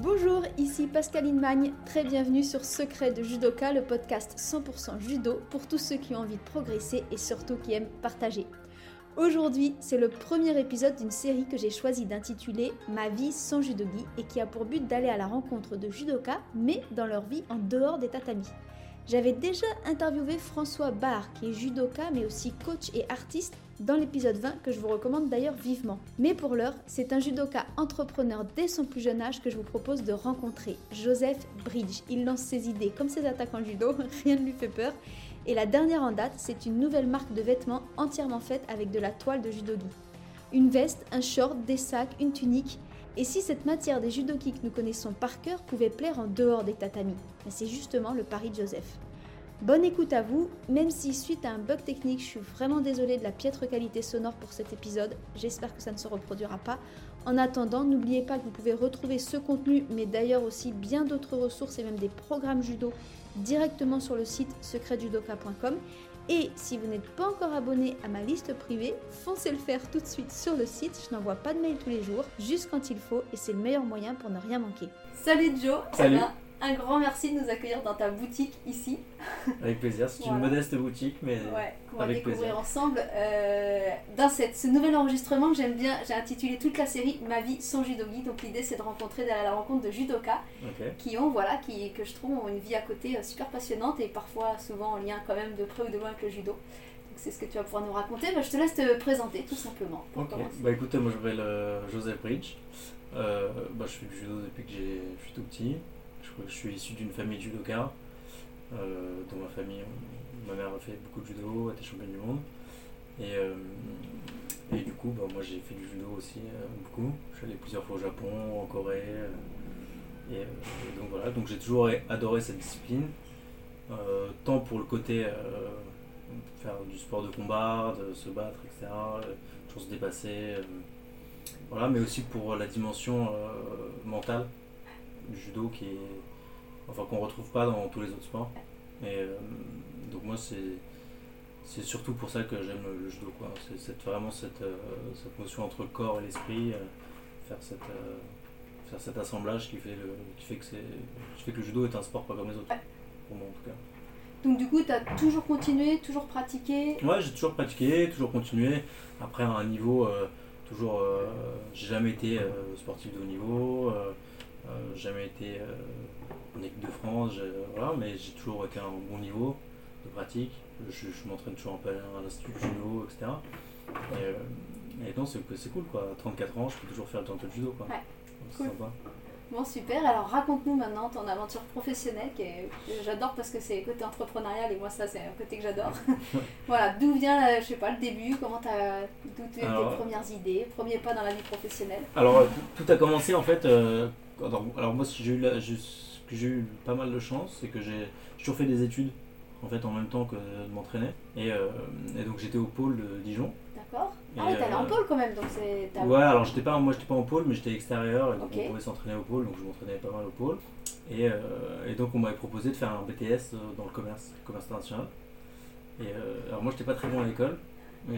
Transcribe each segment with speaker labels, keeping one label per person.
Speaker 1: Bonjour, ici Pascaline Magne, très bienvenue sur Secret de Judoka, le podcast 100% judo pour tous ceux qui ont envie de progresser et surtout qui aiment partager. Aujourd'hui, c'est le premier épisode d'une série que j'ai choisi d'intituler Ma vie sans judogi et qui a pour but d'aller à la rencontre de judokas, mais dans leur vie en dehors des tatamis. J'avais déjà interviewé François Barr, qui est judoka mais aussi coach et artiste, dans l'épisode 20 que je vous recommande d'ailleurs vivement. Mais pour l'heure, c'est un judoka entrepreneur dès son plus jeune âge que je vous propose de rencontrer, Joseph Bridge. Il lance ses idées comme ses attaques en judo, rien ne lui fait peur. Et la dernière en date, c'est une nouvelle marque de vêtements entièrement faite avec de la toile de judogi. Une veste, un short, des sacs, une tunique, et si cette matière des judokis que nous connaissons par cœur pouvait plaire en dehors des tatamis C'est justement le pari de Joseph. Bonne écoute à vous, même si suite à un bug technique, je suis vraiment désolée de la piètre qualité sonore pour cet épisode, j'espère que ça ne se reproduira pas. En attendant, n'oubliez pas que vous pouvez retrouver ce contenu, mais d'ailleurs aussi bien d'autres ressources et même des programmes judo directement sur le site secretjudoka.com et si vous n'êtes pas encore abonné à ma liste privée, foncez le faire tout de suite sur le site. Je n'envoie pas de mail tous les jours, juste quand il faut, et c'est le meilleur moyen pour ne rien manquer. Salut Joe,
Speaker 2: Salut.
Speaker 1: Un grand merci de nous accueillir dans ta boutique ici.
Speaker 2: Avec plaisir, c'est
Speaker 1: Voilà.
Speaker 2: une modeste boutique, mais
Speaker 1: Ouais, qu'on va
Speaker 2: avec
Speaker 1: découvrir
Speaker 2: plaisir.
Speaker 1: ensemble. Euh, dans cette, ce nouvel enregistrement que j'aime bien, j'ai intitulé toute la série Ma vie sans judogi. Donc l'idée c'est de rencontrer d'aller à la rencontre de judokas
Speaker 2: ok.
Speaker 1: qui ont, voilà, qui, que je trouve ont une vie à côté euh, super passionnante et parfois souvent en lien quand même de près ou de loin avec le judo. Donc c'est ce que tu vas pouvoir nous raconter. Bah, je te laisse te présenter tout simplement.
Speaker 2: Ok. Bah écoutez, moi je m'appelle euh, Joseph Bridge. Euh, bah, je fais du judo depuis que je suis tout petit. Je, suis issu d'une famille judoka. Euh, dans ma famille, ma mère a fait beaucoup de judo, a été championne du monde. Et, euh, et du coup, bah, moi j'ai fait du judo aussi euh, beaucoup. Je suis allé plusieurs fois au Japon, en Corée. et, et donc voilà, donc j'ai toujours adoré cette discipline. Tant pour le côté faire du sport de combat, de se battre, etc. toujours se dépasser. voilà, mais aussi pour la dimension mentale du judo qui est, enfin qu'on retrouve pas dans tous les autres sports. Et euh, donc moi c'est c'est surtout pour ça que j'aime le, judo quoi. C'est vraiment cette, euh, cette notion entre le corps et l'esprit, euh, faire cette faire cet assemblage qui fait le qui fait que c'est qui fait que le judo est un sport pas comme les autres. Pour moi en tout cas.
Speaker 1: Donc du coup, tu as toujours continué, toujours pratiqué?
Speaker 2: Ouais, j'ai toujours pratiqué, toujours continué. Après, à un niveau, euh, toujours. euh, j'ai jamais été euh, sportif de haut niveau, jamais été euh, en équipe de France, voilà, mais j'ai toujours été à un bon niveau de pratique. Je, je m'entraîne toujours un peu à l'institut judo, etc. Et, euh, et non, c'est c'est cool quoi. À 34 ans, je peux toujours faire peu de judo quoi.
Speaker 1: Ouais,
Speaker 2: Donc, C'est
Speaker 1: cool.
Speaker 2: sympa.
Speaker 1: Bon, super. Alors raconte-nous maintenant ton aventure professionnelle que j'adore parce que c'est le côté entrepreneurial et moi, ça, c'est un côté que j'adore. voilà, d'où vient, je sais pas, le début, comment t'as, d'où viennent tes
Speaker 2: Alors,
Speaker 1: premières idées, premier pas dans la vie professionnelle?
Speaker 2: Alors, euh, tout, tout a commencé en fait. euh, alors, alors moi, j'ai eu, la- j'ai ce que j'ai eu pas mal de chance, c'est que j'ai toujours fait des études en fait en même temps que de m'entraîner. Et, euh, et donc j'étais au pôle de Dijon.
Speaker 1: D'accord
Speaker 2: Et,
Speaker 1: Ah oui, allé en
Speaker 2: euh,
Speaker 1: pôle quand même, donc c'est. t'as-
Speaker 2: Ouais, alors j'étais pas, moi j'étais pas en pôle, mais j'étais extérieur, et donc on pouvait s'entraîner au pôle, donc je m'entraînais pas mal au pôle. Et, euh, et donc on m'avait proposé de faire un BTS dans le commerce, commerce international. Et alors moi j'étais pas très bon à l'école,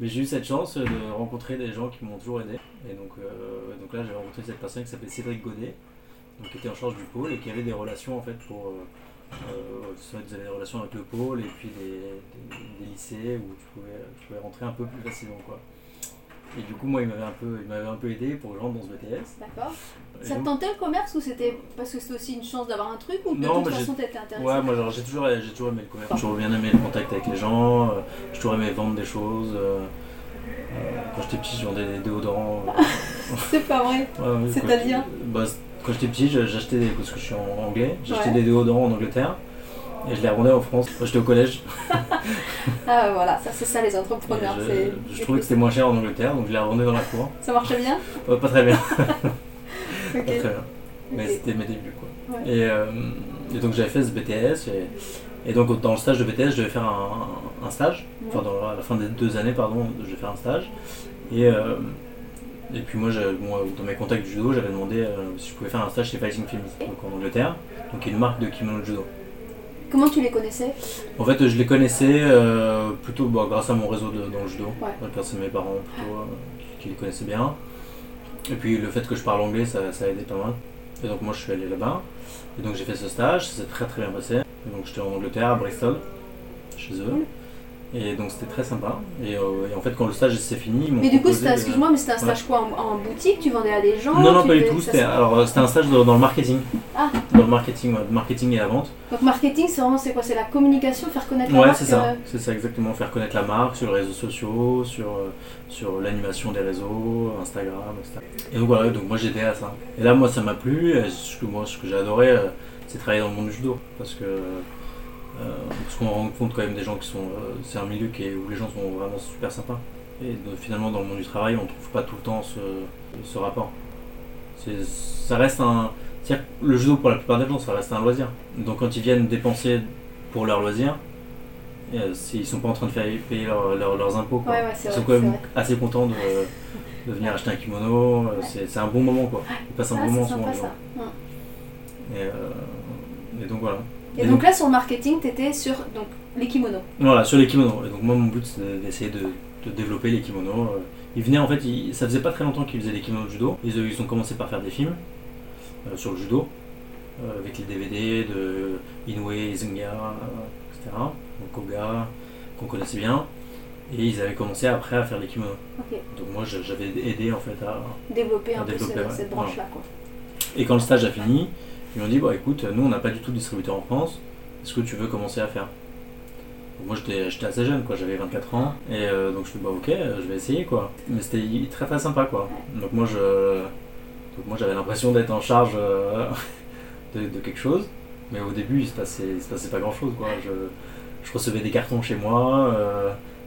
Speaker 2: mais j'ai eu cette chance de rencontrer des gens qui m'ont toujours aidé. Et donc, euh, donc là j'ai rencontré cette personne qui s'appelait Cédric Godet, donc, qui était en charge du pôle et qui avait des relations en fait pour. Euh, euh, soit ils avaient des relations avec le pôle et puis des, des- des lycées où tu pouvais, tu pouvais rentrer un peu plus facilement quoi. Et du coup moi il m'avait un peu, il m'avait un peu aidé pour rentre dans ce BTS.
Speaker 1: D'accord. Ça te tentait le commerce ou c'était parce que c'était aussi une chance d'avoir un truc ou de
Speaker 2: Non,
Speaker 1: toute façon t'étais intéressé
Speaker 2: Ouais, moi genre, j'ai toujours, j'ai toujours aimé le commerce. J'ai toujours bien aimé le contact avec les gens, euh, j'ai toujours aimé vendre des choses. euh, euh, quand j'étais petit, je vendais des déodorants.
Speaker 1: C'est pas vrai.
Speaker 2: ouais,
Speaker 1: C'est-à-dire
Speaker 2: bah, Quand j'étais petit, j'achetais des. Parce que je suis en anglais, j'achetais
Speaker 1: Ouais.
Speaker 2: des déodorants en Angleterre et je les revendais en France. J'étais au collège,
Speaker 1: Ah voilà, ça c'est ça les
Speaker 2: et
Speaker 1: entrepreneurs.
Speaker 2: je, trouvais que c'était moins cher en Angleterre, donc je les revendais dans la cour.
Speaker 1: Ça marchait bien?
Speaker 2: Pas très bien.
Speaker 1: Ok.
Speaker 2: Pas très bien. Mais c'était mes débuts quoi.
Speaker 1: Ouais.
Speaker 2: Et, euh, et donc j'avais fait ce BTS et, et donc dans le stage de BTS je devais faire un, un stage, enfin dans, la fin des deux années pardon, je devais faire un stage. Et, euh, et puis moi, dans mes contacts du judo j'avais demandé euh, si je pouvais faire un stage chez Fighting Films, donc en Angleterre, donc une marque de kimono de judo.
Speaker 1: Comment tu les connaissais
Speaker 2: En fait je les connaissais euh, plutôt bah, grâce à mon réseau de- dans le judo,
Speaker 1: Ouais.
Speaker 2: grâce à mes parents plutôt euh, qui, qui les connaissaient bien. Et puis le fait que je parle anglais, ça, ça a aidé pas mal. Et donc moi je suis allé là-bas. Et donc j'ai fait ce stage, ça s'est très très bien passé. Et donc j'étais en Angleterre, à Bristol, chez eux. Et donc c'était très sympa. Et, euh, et en fait quand le stage s'est fini, ils m'ont
Speaker 1: Mais du coup, excuse-moi, mais c'était un stage quoi en, en boutique Tu vendais à des gens
Speaker 2: Non, non, pas du tout. C'était euh, c'était un stage dans, dans le marketing.
Speaker 1: Ah.
Speaker 2: Dans le marketing, ouais, le marketing et la vente.
Speaker 1: Donc marketing, c'est vraiment c'est quoi C'est la communication, faire connaître la
Speaker 2: Ouais,
Speaker 1: marque
Speaker 2: c'est ça.
Speaker 1: euh,
Speaker 2: C'est ça exactement. Faire connaître la marque sur les réseaux sociaux, sur, sur l'animation des réseaux, Instagram, etc. Et donc voilà, donc moi j'étais à ça. Et là, moi ça m'a plu. Et ce que, moi, ce que j'ai adoré, c'est travailler dans le monde du judo. Parce que. Euh, parce qu'on rencontre quand même des gens qui sont. euh, c'est un milieu qui est, où les gens sont vraiment super sympas. Et finalement, dans le monde du travail, on trouve pas tout le temps ce, ce rapport. Ça reste un. le judo, pour la plupart des gens, ça reste un loisir. Donc quand ils viennent dépenser pour leur loisir, euh, ils sont pas en train de faire payer leur- leur- leurs impôts. quoi.
Speaker 1: Ouais, ouais, c'est
Speaker 2: ils
Speaker 1: vrai,
Speaker 2: sont quand même
Speaker 1: vrai.
Speaker 2: assez contents de, de venir acheter un kimono. euh, C'est un bon moment. quoi. Ils passent un
Speaker 1: Ah,
Speaker 2: bon moment souvent. les gens. euh, et donc voilà.
Speaker 1: Et donc là, sur le marketing, tu étais sur donc, les kimonos.
Speaker 2: Voilà, sur les kimonos. Et donc moi, mon but, c'est d'essayer de, de développer les kimonos. Euh, Ils venaient en fait, ils- ça faisait pas très longtemps qu'ils faisaient des kimonos de judo. Ils, ils ont commencé par faire des films euh, sur le judo, euh, avec les DVD de Inoue, euh, etc. Donc Koga, qu'on connaissait bien. Et ils avaient commencé après à faire les kimonos. Donc moi, j'avais aidé en fait à,
Speaker 1: Développer un peu
Speaker 2: ouais.
Speaker 1: cette branche-là.
Speaker 2: Et quand le stage a fini, ils m'ont dit bah écoute, nous on n'a pas du tout de distributeur en France, est-ce que tu veux commencer à faire? Moi j'étais assez jeune, quoi, j'avais 24 ans, et euh, donc je suis bah ok, euh, je vais essayer quoi. Mais c'était très très sympa quoi. Donc moi je donc moi j'avais l'impression d'être en charge euh, de, quelque chose, mais au début il se passait, il se passait pas grand chose quoi. Je, je recevais des cartons chez moi,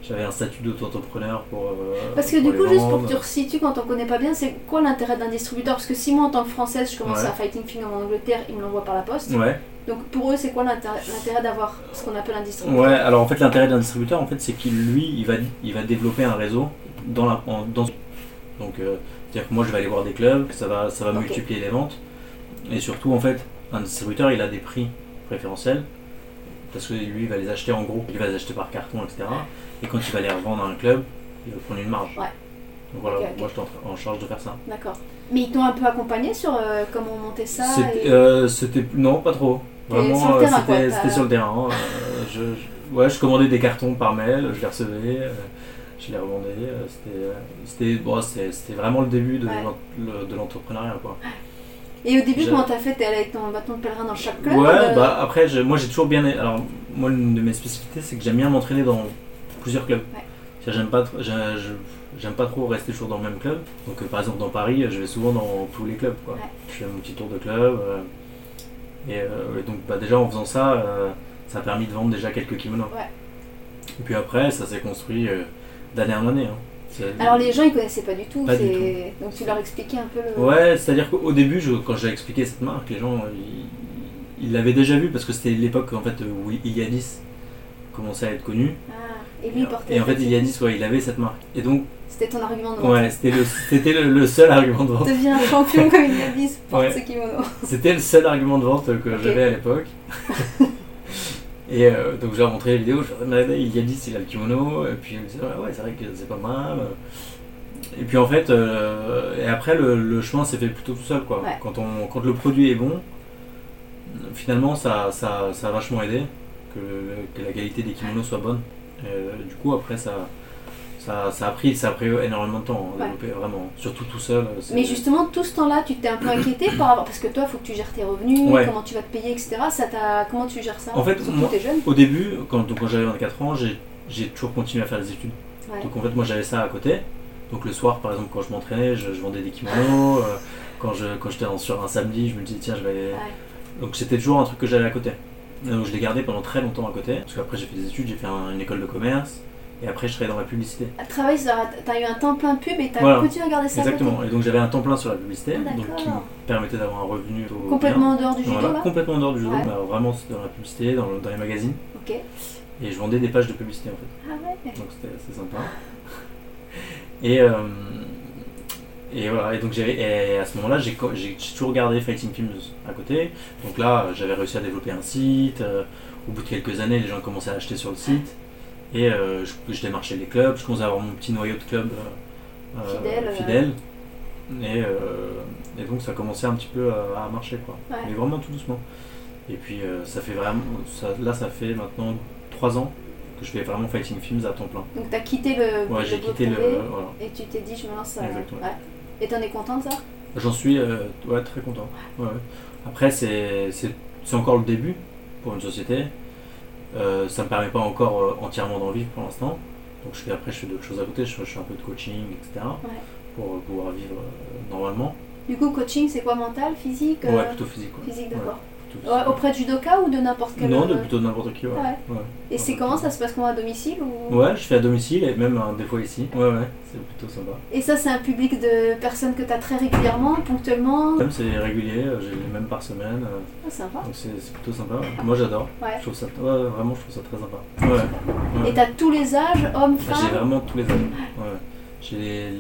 Speaker 2: j'avais un statut d'auto-entrepreneur pour. euh,
Speaker 1: Parce que
Speaker 2: pour
Speaker 1: du coup, juste pour que tu resitues quand on connaît pas bien, c'est quoi l'intérêt d'un distributeur? Parce que si moi, en tant que française, je commence
Speaker 2: Ouais.
Speaker 1: à Fighting Finger en Angleterre, ils me l'envoient par la poste.
Speaker 2: Ouais.
Speaker 1: Donc pour eux, c'est quoi l'intérêt d'avoir ce qu'on appelle un distributeur?
Speaker 2: Ouais, alors en fait l'intérêt d'un distributeur en fait c'est qu'il lui il va, il va développer un réseau dans la en- dans donc euh, c'est-à-dire que moi je vais aller voir des clubs, ça va ça va multiplier les ventes et surtout en fait un distributeur il a des prix préférentiels parce que lui il va les acheter en gros, il va les acheter par carton etc et quand il va les revendre à un club il va prendre une marge.
Speaker 1: Ouais.
Speaker 2: Donc voilà, moi en, tra- en charge de faire ça.
Speaker 1: D'accord. Mais ils t'ont un peu accompagné sur euh, comment monter ça
Speaker 2: C'était
Speaker 1: et-
Speaker 2: euh, non pas trop. Vraiment euh, c'était sur le terrain. euh, je, je- ouais, je commandais des cartons par mail, je les recevais, je les revendais. C'était bon, vraiment le début de
Speaker 1: Ouais.
Speaker 2: l'entrepreneuriat quoi.
Speaker 1: Et au début, comment t'as fait? T'es allé avec ton bâton de pèlerin dans chaque club
Speaker 2: Ouais,
Speaker 1: euh,
Speaker 2: bah après je- moi j'ai toujours bien alors moi une de mes spécificités c'est que j'aime bien m'entraîner dans plusieurs clubs.
Speaker 1: Ouais.
Speaker 2: J'aime pas j'aime pas trop rester toujours dans le même club. Donc euh, par exemple dans Paris, je vais souvent dans tous les clubs quoi.
Speaker 1: Ouais.
Speaker 2: Je fais mon petit tour de club. euh, et, euh, et donc bah, déjà en faisant ça, ça a permis de vendre déjà quelques kimonos.
Speaker 1: Ouais.
Speaker 2: Et puis après, ça s'est construit d'année en année. hein.
Speaker 1: Alors les gens, ils connaissaient pas du tout.
Speaker 2: Pas du
Speaker 1: c'est- Donc tu leur expliquais un peu le.
Speaker 2: Ouais, c'est-à-dire qu'au début, je- quand j'ai expliqué cette marque, les gens, ils- l'avaient déjà vu parce que c'était l'époque en fait où Iliadis commençait à être connu.
Speaker 1: Ah, et lui, il portait.
Speaker 2: Et en fait, Iliadis, ouais, il avait cette marque. Et donc,
Speaker 1: C'était ton argument de vente.
Speaker 2: ouais, c'était le, c'était le, le seul argument de vente.
Speaker 1: Deviens champion comme il a dit, porte
Speaker 2: Ouais.
Speaker 1: ce kimono.
Speaker 2: C'était le seul argument de vente que j'avais à l'époque. et euh, donc, je leur montrais les vidéos, je leur disais, il a le kimono. Et puis, ils me disaient, ouais, ouais, c'est vrai que c'est pas mal. Et puis, en fait, euh, et après, le, le chemin s'est fait plutôt tout seul, quoi.
Speaker 1: Ouais.
Speaker 2: Quand, on, quand le produit est bon, finalement, ça, ça, ça a vachement aidé que, que la qualité des kimonos soit bonne. Euh, du coup, après, ça, ça, ça, a pris, ça a pris énormément de temps à
Speaker 1: Ouais.
Speaker 2: développer, vraiment. Surtout tout seul. euh,
Speaker 1: Mais justement, tout ce temps-là, tu t'es un peu inquiété par. Parce que toi, il faut que tu gères tes revenus,
Speaker 2: Ouais.
Speaker 1: comment tu vas te payer, etc. Ça. Comment tu gères ça
Speaker 2: En fait, moi-
Speaker 1: jeune.
Speaker 2: Au début, quand, donc, quand j'avais 24 ans, j'ai toujours continué à faire des études.
Speaker 1: Ouais.
Speaker 2: Donc en fait, moi j'avais ça à côté. Donc le soir, par exemple, quand je m'entraînais, je, je vendais des kimonos. euh, quand j'étais sur un samedi, je me disais tiens, je vais. Donc c'était toujours un truc que j'avais à côté. Donc je l'ai gardé pendant très longtemps à côté. Parce qu'après j'ai fait des études, j'ai fait un- une école de commerce. Et après je travaillais dans la publicité.
Speaker 1: À travailler, ça- t'as eu un temps plein pub et t'as
Speaker 2: Voilà.
Speaker 1: continué à garder ça à côté.
Speaker 2: Exactement. Et donc j'avais un temps plein sur la publicité,
Speaker 1: Ah,
Speaker 2: donc qui me
Speaker 1: d'accord.
Speaker 2: permettait d'avoir un revenu plutôt
Speaker 1: Complètement en dehors du judo,
Speaker 2: Voilà,
Speaker 1: là
Speaker 2: complètement en dehors du judo.
Speaker 1: Ouais.
Speaker 2: vraiment c'était dans la publicité, dans, le- dans les magazines.
Speaker 1: Ok.
Speaker 2: Et je vendais des pages de publicité en fait.
Speaker 1: Ah ouais
Speaker 2: Donc c'était assez sympa. Et, euh, et voilà, et donc et à ce moment-là, j'ai, toujours gardé Fighting Films à côté. Donc là, j'avais réussi à développer un site. euh, au bout de quelques années, les gens commençaient à acheter sur le site. Et euh, je, je démarchais les clubs, je commençais à avoir mon petit noyau de club euh, euh,
Speaker 1: Fidèle,
Speaker 2: fidèle. Et, euh, et donc ça commençait un petit peu à, à marcher quoi.
Speaker 1: Ouais.
Speaker 2: Mais vraiment tout doucement. Et puis ça fait vraiment. Ça, là ça fait maintenant 3 ans que je fais vraiment Fighting Films à temps plein.
Speaker 1: Donc t'as quitté le,
Speaker 2: Ouais,
Speaker 1: le
Speaker 2: j'ai
Speaker 1: boulot
Speaker 2: quitté le. Voilà.
Speaker 1: et tu t'es dit je me lance.
Speaker 2: Exactement.
Speaker 1: ouais. Et t'en es content de ça?
Speaker 2: J'en suis euh, ouais, très content. Ouais. Après, c'est encore le début pour une société. Euh, ça me permet pas encore euh, entièrement d'en vivre pour l'instant. Donc je fais, après, je fais d'autres choses à côté. Je, fais- je fais un peu de coaching, etc.
Speaker 1: Ouais.
Speaker 2: Pour pouvoir vivre normalement.
Speaker 1: Du coup, coaching, c'est quoi? Mental, physique
Speaker 2: Ouais, plutôt physique.
Speaker 1: Physique, d'accord. Auprès de judoka ou de n'importe quel.
Speaker 2: Non, de plutôt de n'importe qui. Ouais.
Speaker 1: Ouais.
Speaker 2: Ouais.
Speaker 1: Et c'est comment ça se passe comment à domicile ou...
Speaker 2: Ouais, je fais à domicile et même euh, des fois ici. Ouais, ouais, c'est plutôt sympa.
Speaker 1: Et ça, c'est un public de personnes que tu as très régulièrement, ponctuellement
Speaker 2: Même c'est régulier, euh, j'ai les mêmes par semaine. euh,
Speaker 1: Ah, sympa.
Speaker 2: donc c'est plutôt sympa. Moi j'adore.
Speaker 1: Ouais.
Speaker 2: Je trouve ça, ouais, vraiment, je trouve ça très sympa. Ouais.
Speaker 1: Et tu as tous les âges, hommes,
Speaker 2: Bah, J'ai
Speaker 1: femmes
Speaker 2: vraiment tous les âges. Ouais. J'ai les-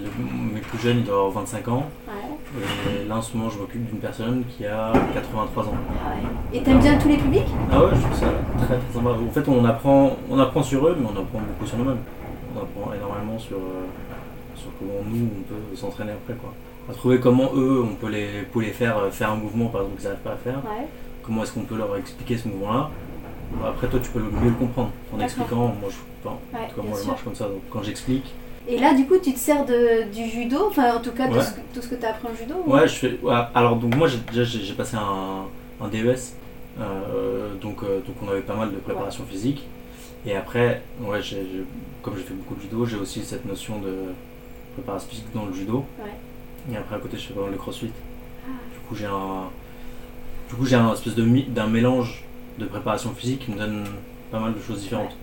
Speaker 2: mes plus jeunes, ils doivent avoir 25 ans.
Speaker 1: Ouais.
Speaker 2: Et là, en ce moment, je m'occupe d'une personne qui a 83 ans.
Speaker 1: Ouais. Et t'aimes bien tous les publics?
Speaker 2: Ah ouais, je trouve ça très très sympa. En fait, on apprend, on apprend sur eux, mais on apprend beaucoup sur nous-mêmes. On apprend énormément sur, euh, sur comment nous, on peut s'entraîner après. Quoi. À trouver comment eux, on peut les, peut les faire euh, faire un mouvement, par exemple, qu'ils n'arrivent pas à faire.
Speaker 1: Ouais.
Speaker 2: Comment est-ce qu'on peut leur expliquer ce mouvement-là? Après, toi, tu peux le mieux le comprendre. En expliquant, moi, je, enfin,
Speaker 1: Ouais,
Speaker 2: en tout cas,
Speaker 1: bien
Speaker 2: moi, je marche comme ça. Donc, quand j'explique,
Speaker 1: Et là, du coup, tu te sers de, du judo, enfin, en tout cas, de
Speaker 2: Ouais.
Speaker 1: ce que- tout ce que tu as appris en judo ou-
Speaker 2: Ouais, je fais. ouais, alors donc moi j'ai passé un, un DES, euh, donc euh, donc on avait pas mal de préparation physique. Et après, ouais, comme j'ai fait beaucoup de judo, j'ai aussi cette notion de préparation physique dans le judo. Et après à côté, je fais pas mal de crossfit.
Speaker 1: Ah.
Speaker 2: Du coup, j'ai un du coup j'ai un espèce d'un mélange de préparation physique qui me donne pas mal de choses différentes.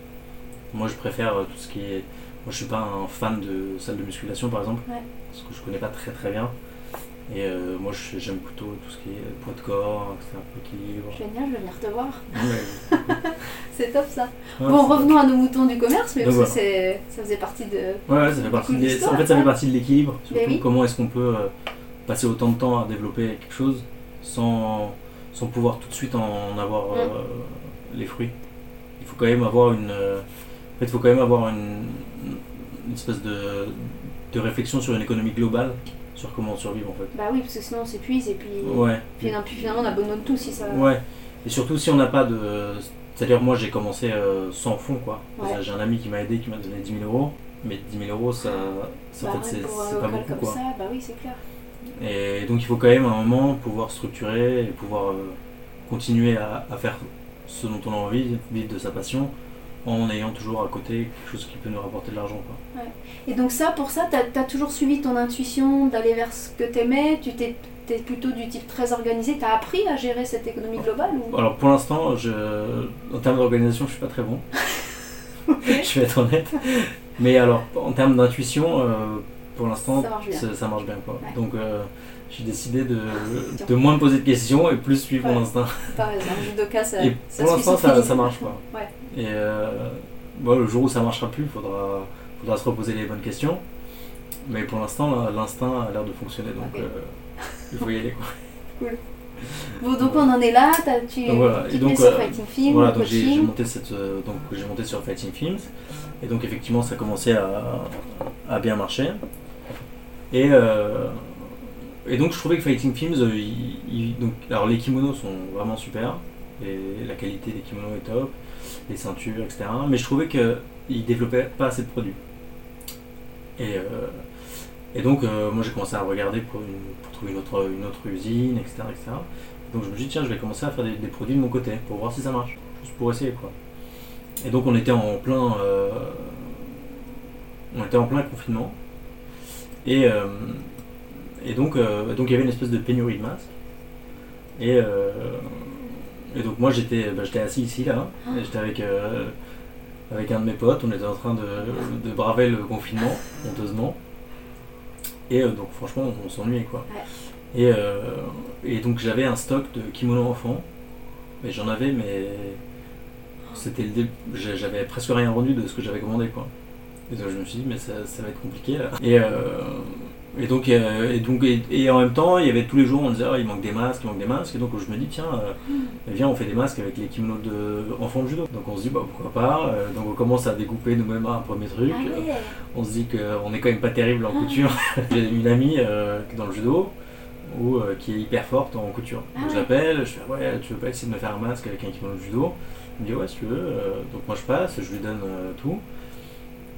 Speaker 2: Moi, je préfère euh, tout ce qui est. Moi, je suis pas un fan de salle de musculation, par exemple,
Speaker 1: Ouais.
Speaker 2: parce que je connais pas très très bien. Et euh, moi, j'aime plutôt tout ce qui est poids de corps, etc., équilibre.
Speaker 1: Génial, je vais venir te voir.
Speaker 2: Ouais,
Speaker 1: C'est top ça.
Speaker 2: ouais,
Speaker 1: bon, revenons à nos moutons du commerce, mais
Speaker 2: Donc
Speaker 1: parce que c'est, ça faisait partie de.
Speaker 2: Ouais, ça fait partie
Speaker 1: d'histoires,
Speaker 2: En fait, ça fait partie de l'équilibre. Surtout
Speaker 1: Mais oui.
Speaker 2: comment est-ce qu'on peut euh, passer autant de temps à développer quelque chose sans, sans pouvoir tout de suite en avoir
Speaker 1: Mm.
Speaker 2: euh, les fruits. Il faut quand même avoir une. euh, en fait, il faut quand même avoir une, une espèce de, de réflexion sur une économie globale, sur comment survivre en fait.
Speaker 1: Bah oui, parce que sinon on s'épuise et puis.
Speaker 2: Ouais.
Speaker 1: Non, puis finalement on abandonne tout si ça.
Speaker 2: Ouais. Et surtout si on n'a pas de. C'est-à-dire, moi j'ai commencé euh, sans fond quoi.
Speaker 1: Ouais.
Speaker 2: J'ai un ami qui m'a aidé, qui m'a donné 10 000 euros. Mais 10 000 euros, ça, ça, en
Speaker 1: Bah
Speaker 2: fait,
Speaker 1: ouais,
Speaker 2: c'est c'est pas beaucoup
Speaker 1: comme
Speaker 2: quoi.
Speaker 1: ça, bah oui, c'est clair.
Speaker 2: Et donc il faut quand même à un moment pouvoir structurer et pouvoir euh, continuer à, à faire ce dont on a envie, vivre de sa passion, en ayant toujours à côté quelque chose qui peut nous rapporter de l'argent. quoi.
Speaker 1: Et donc ça, pour ça, t'as as toujours suivi ton intuition d'aller vers ce que t'aimais Tu t'es t'es plutôt du type très organisé T'as appris à gérer cette économie globale ou...
Speaker 2: Alors pour l'instant, je, en termes d'organisation, je suis pas très bon. je vais être honnête. Mais alors en termes d'intuition, euh, pour l'instant,
Speaker 1: Ça marche bien.
Speaker 2: ça, ça marche bien. Quoi.
Speaker 1: Ouais.
Speaker 2: Donc euh, j'ai décidé de, de moins me poser de questions et plus suivre mon instinct.
Speaker 1: T'as raison, judoka, ça,
Speaker 2: Et
Speaker 1: ça
Speaker 2: pour l'instant, ça, ça marche quoi.
Speaker 1: Ouais.
Speaker 2: Et euh, bon, le jour où ça marchera plus, il faudra, faudra se reposer les bonnes questions. Mais pour l'instant, l'instinct a l'air de fonctionner, donc euh, il faut y aller. Quoi.
Speaker 1: Bon, donc on en est là, tu
Speaker 2: Donc voilà,
Speaker 1: tu te
Speaker 2: donc,
Speaker 1: mets sur Fighting Film,
Speaker 2: Voilà, donc j'ai monté, cette, donc j'ai monté sur Fighting Films. Et donc effectivement, ça commençait à, à bien marcher. Et, euh, et donc je trouvais que Fighting Films, euh, donc, alors les kimonos sont vraiment super. Et la qualité des kimonos est top. Les ceintures, etc. Mais je trouvais qu'ils développaient pas assez de produits. Et, euh, donc moi j'ai commencé à regarder pour, trouver une autre, usine, etc., etc. Donc je me suis dit, tiens, je vais commencer à faire des, produits de mon côté pour voir si ça marche. Juste pour essayer, quoi. Et donc on était en plein, on était en plein confinement. Et, euh, et donc euh, donc il y avait une espèce de pénurie de masques. Et, euh, et donc moi j'étais bah, j'étais assis ici là, et j'étais avec, avec un de mes potes, on était en train de, de braver le confinement, honteusement. Et donc franchement on, s'ennuyait quoi. Et, euh, et donc j'avais un stock de kimonos enfants, mais j'en avais mais c'était le dé- j'avais presque rien rendu de ce que j'avais commandé quoi. Et donc je me suis dit mais ça, ça va être compliqué là. Et, euh, Et donc, euh, et, donc et, et en même temps, il y avait tous les jours, on disait, Ah, il manque des masques, il manque des masques. Et donc, je me dis, tiens, euh, viens, on fait des masques avec les kimonos d'enfants de, judo. Donc, on se dit, bah, pourquoi pas. Euh, donc, on commence à découper nous-mêmes un premier truc.
Speaker 1: Ah.
Speaker 2: On se dit qu'on est quand même pas terrible en couture. J'ai une amie euh, qui est dans le judo. Ou, euh, qui est hyper forte en couture.
Speaker 1: Ah
Speaker 2: donc je l'appelle, je fais ouais, tu veux pas essayer de me faire un masque avec un kimono de judo? Il me dit ouais, si tu veux. Euh, donc moi je passe, je lui donne euh, tout.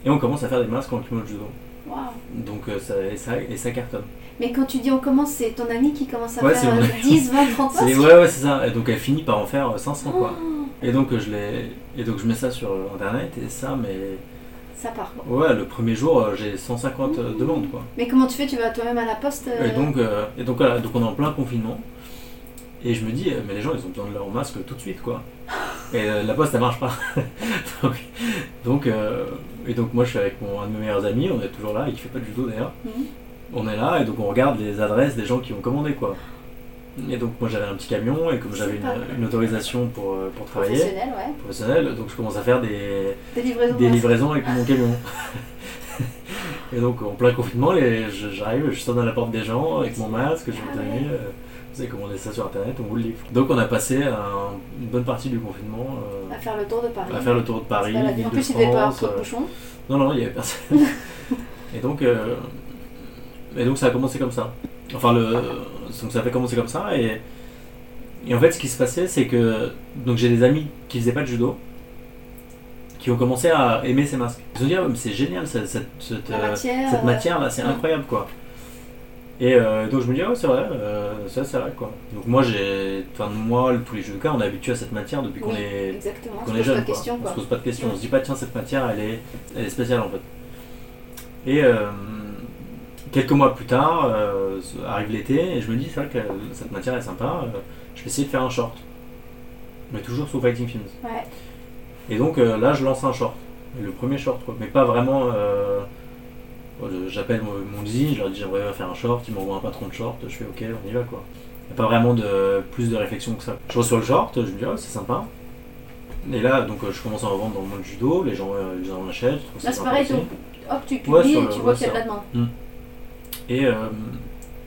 Speaker 2: Et on commence à faire des masques en kimono de judo.
Speaker 1: Waouh.
Speaker 2: Donc euh, ça, et, ça, et ça cartonne.
Speaker 1: Mais quand tu dis on commence, c'est ton ami qui commence à
Speaker 2: Ouais,
Speaker 1: faire
Speaker 2: c'est mon
Speaker 1: euh,
Speaker 2: ami.
Speaker 1: 10, 20, 30
Speaker 2: C'est-
Speaker 1: masques
Speaker 2: ouais, ouais, c'est ça. Et donc elle finit par en faire euh, 500 quoi.
Speaker 1: Oh,
Speaker 2: Et donc euh, je l'ai, et donc je mets ça sur euh, internet et ça, mais
Speaker 1: ça part.
Speaker 2: ouais, le premier jour euh, j'ai 150 euh, demandes quoi.
Speaker 1: Mais comment tu fais? Tu vas toi-même à la poste euh,
Speaker 2: Et donc, euh, et donc voilà, donc on est en plein confinement. Et je me dis, euh, mais les gens ils ont besoin de leur masque tout de suite quoi. Et euh, la poste elle marche pas. donc, donc, euh, et donc moi je suis avec mon, un de mes meilleurs amis, on est toujours là, et qui fait pas de judo d'ailleurs.
Speaker 1: Mhm.
Speaker 2: On est là et donc on regarde les adresses des gens qui ont commandé quoi. Et donc moi j'avais un petit camion et comme j'avais une, une autorisation pour, pour travailler
Speaker 1: Professionnel, ouais.
Speaker 2: professionnelle, donc je commence à faire des,
Speaker 1: Des livraisons.
Speaker 2: des avec mon camion. et donc en plein confinement, j'arrive, je sonne à la porte des gens avec mon masque, je
Speaker 1: Ah ouais.
Speaker 2: dis, euh, vous avez commandé ça sur internet, on vous le livre. Donc on a passé un- une bonne partie du confinement euh,
Speaker 1: À faire le tour de Paris.
Speaker 2: à faire le tour de Paris,
Speaker 1: pas. En plus, il devait pas avoir
Speaker 2: France,
Speaker 1: trop de
Speaker 2: euh,
Speaker 1: bouchons.
Speaker 2: non, non, il n'y avait personne. et, donc, euh, et donc ça a commencé comme ça. Enfin, le, donc ça a fait commencer comme ça. Et, et en fait, ce qui se passait, c'est que donc j'ai des amis qui faisaient pas de judo qui ont commencé à aimer ces masques. Ils se sont dit, ah, mais c'est génial, cette, cette, cette,
Speaker 1: La
Speaker 2: euh,
Speaker 1: matière.
Speaker 2: cette matière là, c'est
Speaker 1: ouais.
Speaker 2: incroyable quoi. Et euh, donc je me dis, ah ouais, c'est vrai, euh, ça c'est vrai quoi. Donc moi, j'ai, enfin, moi, tous les judokas, on est habitué à cette matière depuis qu'on
Speaker 1: Oui,
Speaker 2: est
Speaker 1: Exactement.
Speaker 2: qu'on
Speaker 1: On
Speaker 2: est
Speaker 1: pas
Speaker 2: jeune.
Speaker 1: de
Speaker 2: quoi. On se pose pas de questions. On se dit pas, tiens, cette matière, elle est, elle est spéciale en fait. Et euh, quelques mois plus tard, arrive l'été, et je me dis, c'est vrai que cette matière est sympa, je vais essayer de faire un short. Mais toujours sous Fighting Films.
Speaker 1: Ouais.
Speaker 2: Et donc là, je lance un short. Le premier short, quoi. Mais pas vraiment. J'appelle mon, mon je leur dis j'aimerais faire un short, ils m'envoient un patron de short, je fais ok, on y va quoi. Il n'y a pas vraiment de plus de réflexion que ça. Je reçois le short, je me dis ah, c'est sympa. Et là, donc euh, je commence à en vendre dans le monde judo, les gens, euh, les gens en achètent.
Speaker 1: Là, c'est pareil, donc, hop, tu publies
Speaker 2: Ouais, sur
Speaker 1: et tu
Speaker 2: ouais,
Speaker 1: vois qu'il y a de la demande.
Speaker 2: Et, euh,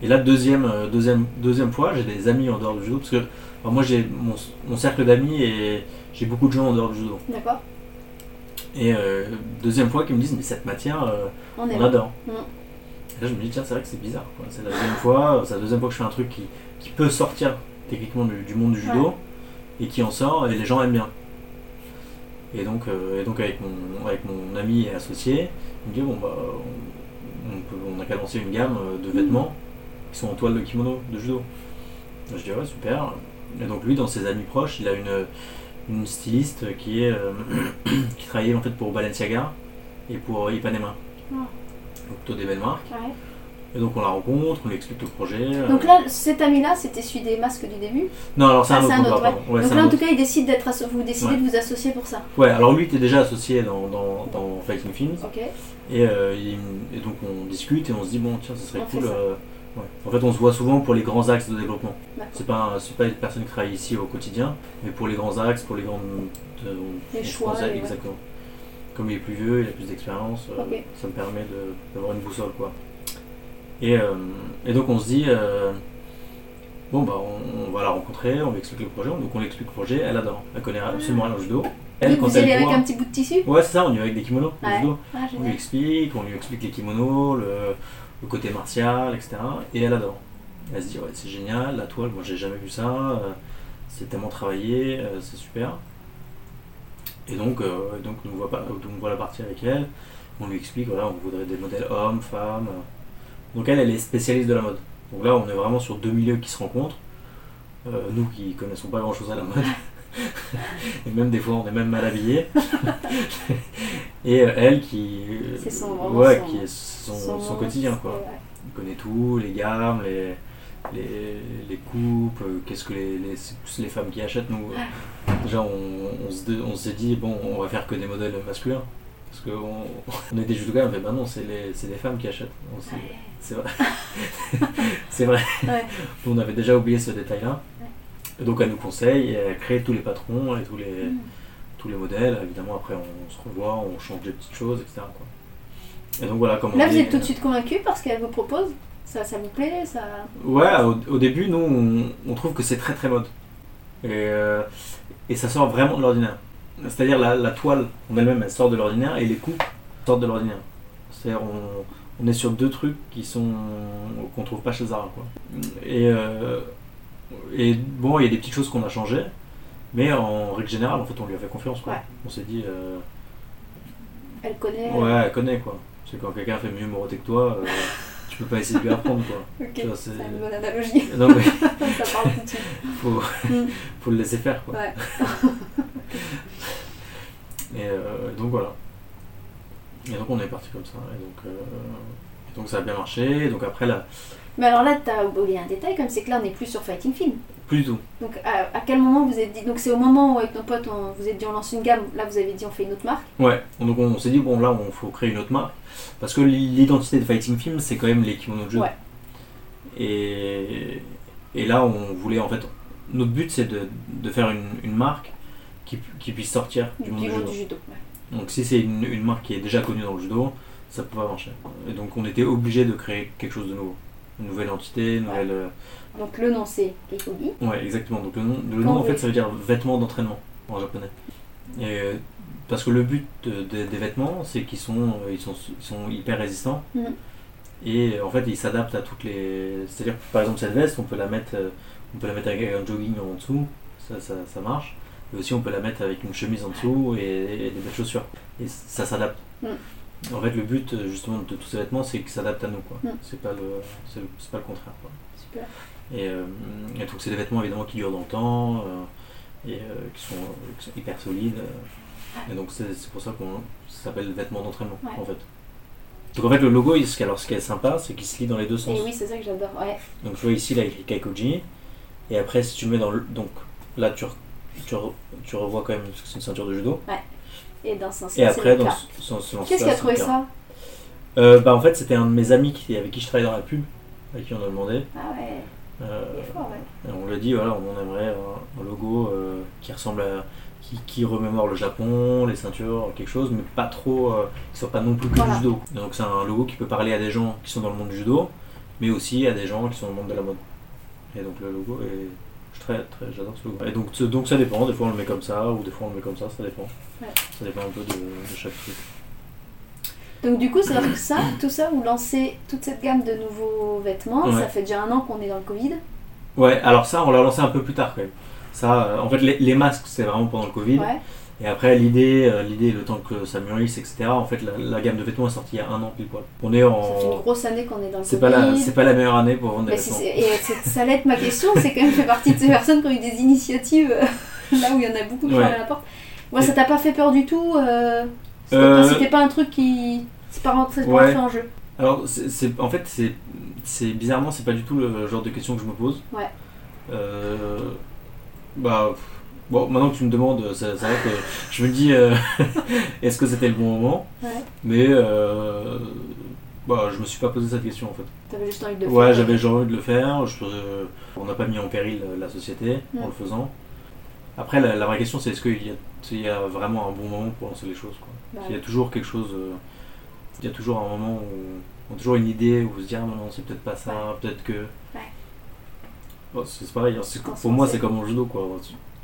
Speaker 2: et là, deuxième, deuxième, deuxième fois, j'ai des amis en dehors du judo, parce que moi j'ai mon, mon cercle d'amis et j'ai beaucoup de gens en dehors du judo.
Speaker 1: D'accord
Speaker 2: Et euh, deuxième fois qu'ils me disent mais cette matière, euh,
Speaker 1: On
Speaker 2: adore.
Speaker 1: Mm.
Speaker 2: Et là je me dis tiens c'est vrai que c'est bizarre. C'est la deuxième fois, c'est la deuxième fois que je fais un truc qui, qui peut sortir techniquement du, du monde du judo et qui en sort et les gens aiment bien. Et donc, euh, et donc avec, mon, avec mon ami et associé, il me dit bon bah on, on peut- on a qu'à lancer une gamme euh, de vêtements qui sont en toile de kimono de judo. Je dis ouais super. Et donc lui dans ses amis proches, il a une, une styliste qui est euh, qui travaillait en fait pour Balenciaga et pour Ipanema.
Speaker 1: Ah.
Speaker 2: Donc plutôt des belles marques.
Speaker 1: Ouais.
Speaker 2: Et donc on la rencontre, on lui explique le projet. euh.
Speaker 1: Donc là, cet ami-là, c'était celui des masques du début?
Speaker 2: non alors c'est
Speaker 1: Ah,
Speaker 2: un
Speaker 1: un autre.
Speaker 2: Ouais,
Speaker 1: Donc là, en tout cas, il décide d'être vous décidez
Speaker 2: Ouais.
Speaker 1: de vous associer pour ça.
Speaker 2: Ouais alors lui était déjà associé dans, dans, dans Fighting Films et, euh, il- et donc on discute et on se dit bon tiens ce serait
Speaker 1: On
Speaker 2: cool. euh, ouais. En fait on se voit souvent pour les grands axes de développement. C'est pas un- c'est pas une personne qui travaille ici au quotidien, mais pour les grands axes, pour les grandes euh,
Speaker 1: Les choix,
Speaker 2: pense
Speaker 1: ouais.
Speaker 2: exactement. Comme il est plus vieux, il a plus d'expérience, euh, ça me permet de- d'avoir une boussole quoi. Et, euh, et donc on se dit bon bah on, on va la rencontrer, on lui explique le projet, donc on lui explique le projet, elle adore, elle connaît absolument rien au judo. Elle,
Speaker 1: Donc,
Speaker 2: quand
Speaker 1: vous allez
Speaker 2: elle
Speaker 1: avec
Speaker 2: voit-
Speaker 1: un petit bout de tissu
Speaker 2: Ouais c'est ça, on y va avec des kimonos
Speaker 1: Ouais.
Speaker 2: judo.
Speaker 1: Ah,
Speaker 2: On lui explique, on lui explique les kimonos, le, le côté martial, etc. Et elle adore. Elle se dit, ouais, c'est génial, la toile, moi j'ai jamais vu ça, euh, c'est tellement travaillé, euh, c'est super. Et donc, euh, donc nous, voilà, donc voilà partir avec elle, on lui explique, voilà, on voudrait des modèles hommes, femmes. Donc elle, elle est spécialiste de la mode. Donc là, on est vraiment sur deux milieux qui se rencontrent. Nous qui connaissons pas grand chose à la mode. Et même des fois, on est même mal habillés. Et euh, elle qui,
Speaker 1: C'est son- vraiment
Speaker 2: ouais,
Speaker 1: son-
Speaker 2: qui est son, son
Speaker 1: Son-
Speaker 2: quotidien quoi.
Speaker 1: Ouais.
Speaker 2: Connaît tout, les gammes, les, les, les coupes, euh, qu'est-ce que les, les, les femmes qui achètent. Nous, euh, déjà, on, on, se, on s'est dit, bon, on va faire que des modèles masculins. Parce qu'on on est des judokas, on fait, bah non, c'est les, c'est les femmes qui achètent. On. C'est vrai. c'est vrai.
Speaker 1: Ouais.
Speaker 2: On avait déjà oublié ce détail-là. Et donc elle nous conseille et elle crée tous les patrons et tous les,
Speaker 1: Mm.
Speaker 2: tous les modèles. Évidemment, après, on se revoit, on change des petites choses, etc. quoi. Et donc voilà, comme on
Speaker 1: Là, vous êtes tout de suite convaincu parce qu'elle vous propose ça, ça vous plaît ça...
Speaker 2: Ouais, au, au début, nous, on, on trouve que c'est très très mode. Et, euh, et ça sort vraiment de l'ordinaire. C'est-à-dire la, la toile en elle-même, elle sort de l'ordinaire et les coupes sortent de l'ordinaire. C'est-à-dire on, on est sur deux trucs qui sont qu'on trouve pas chez Zara. Quoi. Et, euh, et bon, il y a des petites choses qu'on a changées, mais en règle générale, en fait, on lui a fait confiance. Quoi.
Speaker 1: Ouais.
Speaker 2: On s'est dit, euh,
Speaker 1: Elle connaît.
Speaker 2: ouais, elle connaît quoi. C'est quand quelqu'un fait mieux moroter que toi, euh, tu peux pas essayer de lui apprendre quoi.
Speaker 1: Ok, c'est une bonne analogie.
Speaker 2: Donc,
Speaker 1: ça parle tout de suite.
Speaker 2: faut,
Speaker 1: Mm.
Speaker 2: faut le laisser faire quoi.
Speaker 1: Ouais.
Speaker 2: Et euh, donc voilà. Et donc on est parti comme ça. Et donc, euh, et donc ça a bien marché. Et donc après là,
Speaker 1: Mais alors là, tu as oublié un détail, comme c'est que là, on n'est plus sur Fighting Film.
Speaker 2: plus tout.
Speaker 1: Donc à, à quel moment vous êtes dit. Donc c'est au moment où avec nos potes, on vous êtes dit on lance une gamme, là vous avez dit on fait une autre marque.
Speaker 2: Ouais. Donc on, s'est dit bon là on faut créer une autre marque parce que l'identité de Fighting Film c'est quand même les kimonos de jeu.
Speaker 1: Ouais.
Speaker 2: Et, et là on voulait en fait notre but c'est de, de faire une, une marque qui, qui puisse sortir du monde du judo.
Speaker 1: du judo. ouais.
Speaker 2: Donc si c'est une, une marque qui est déjà connue dans le judo, ça peut pas marcher. Et donc on était obligé de créer quelque chose de nouveau. Une nouvelle entité, une nouvelle. euh,
Speaker 1: Donc le nom c'est Keikogi.
Speaker 2: Ouais, exactement. Donc le nom, le nom en fait ça veut dire vêtements d'entraînement en japonais. Et, euh, parce que le but de- de- des vêtements c'est qu'ils sont, euh, ils sont, ils sont hyper résistants.
Speaker 1: Mhm.
Speaker 2: Et en fait ils s'adaptent à toutes les. C'est-à-dire par exemple cette veste on peut la mettre, on peut la mettre avec un jogging en dessous, ça, ça, ça marche. Et aussi on peut la mettre avec une chemise en dessous et, et des belles chaussures. Et ça s'adapte.
Speaker 1: Mhm.
Speaker 2: En fait le but euh, justement de tous ces vêtements c'est qu'ils s'adaptent à nous. quoi.
Speaker 1: Mhm.
Speaker 2: C'est pas, le, c'est pas le contraire. quoi.
Speaker 1: Super.
Speaker 2: Et, euh, et donc c'est des vêtements évidemment qui durent dans le temps euh, et qui, sont, qui sont hyper solides. et donc c'est pour ça qu'on s'appelle vêtements d'entraînement
Speaker 1: Ouais.
Speaker 2: en fait. Donc en fait le logo, il- alors, ce qui est sympa, c'est qu'il se lit dans les deux sens.
Speaker 1: Et oui, c'est ça que j'adore. Ouais.
Speaker 2: Donc tu vois ici il a écrit Kaikoji. Et après si tu le mets dans le... Donc là tu, re- tu, re- tu revois quand même que c'est une ceinture de judo.
Speaker 1: Et dans ce sens
Speaker 2: Et après dans sens-là,
Speaker 1: Qu'est-ce qui a trouvé ça
Speaker 2: Euh, bah, En fait c'était un de mes amis qui, avec qui je travaille dans la pub, à qui on a demandé.
Speaker 1: Ah ouais,
Speaker 2: Euh,
Speaker 1: fort, ouais.
Speaker 2: On lui a dit, voilà, on aimerait un, un logo euh, qui ressemble à. Qui, qui remémore le Japon, les ceintures, quelque chose, mais pas trop. qui soit pas non plus que
Speaker 1: Voilà.
Speaker 2: du judo. Et donc c'est un logo qui peut parler à des gens qui sont dans le monde du judo, mais aussi à des gens qui sont dans le monde de la mode. Et donc le logo est. Très, très, j'adore ce logo. Et donc, donc ça dépend, des fois on le met comme ça, ou des fois on le met comme ça, ça dépend.
Speaker 1: Ouais.
Speaker 2: Ça dépend un peu de, de chaque truc.
Speaker 1: Donc du coup, c'est vrai que ça, tout ça, vous lancez toute cette gamme de nouveaux vêtements.
Speaker 2: Ouais.
Speaker 1: Ça fait déjà un an qu'on est dans le Covid.
Speaker 2: Ouais, alors ça on l'a lancé un peu plus tard quand même. Ça, euh, en fait, les, les masques c'est vraiment pendant le Covid.
Speaker 1: Ouais.
Speaker 2: Et après, l'idée, euh, l'idée, le temps que ça mûrisse, etc. En fait, la, la gamme de vêtements est sortie il y a un an pile poil. On est
Speaker 1: Ça fait une
Speaker 2: en.
Speaker 1: grosse année qu'on est dans le
Speaker 2: C'est pas la, c'est pas la meilleure année pour vendre des
Speaker 1: Mais si
Speaker 2: vêtements.
Speaker 1: et ça allait être ma question, c'est quand même fait partie de ces personnes qui ont eu des initiatives euh, là où il y en a beaucoup qui
Speaker 2: Ouais.
Speaker 1: à la porte. Ouais, ça t'a pas fait peur du tout euh, C'était
Speaker 2: Euh,
Speaker 1: pas, c'était pas un truc qui. C'est pas rentré,
Speaker 2: Ouais.
Speaker 1: en jeu.
Speaker 2: Alors, c'est, c'est- en fait, c'est, c'est bizarrement, c'est pas du tout le genre de question que je me pose.
Speaker 1: Ouais.
Speaker 2: Euh, bah, pff, bon, maintenant que tu me demandes, c'est, c'est vrai que je me dis, euh, est-ce que c'était le bon moment
Speaker 1: Ouais.
Speaker 2: Mais, euh, bah, je me suis pas posé cette question en fait.
Speaker 1: T'avais juste envie de le
Speaker 2: Ouais,
Speaker 1: faire.
Speaker 2: j'avais genre envie de le faire. je- euh, on n'a pas mis en péril euh, la société en le faisant. Après, la, la vraie question, c'est est-ce qu'il y, a- il y a vraiment un bon moment pour lancer les choses quoi.
Speaker 1: Bah
Speaker 2: Il y a toujours quelque chose. euh, il y a toujours un moment où. On a toujours une idée où vous se dire, ah, non, c'est peut-être pas ça, peut-être que. Bon, c'est pareil, hein, pour moi,
Speaker 1: c'est-
Speaker 2: c'est comme en judo quoi.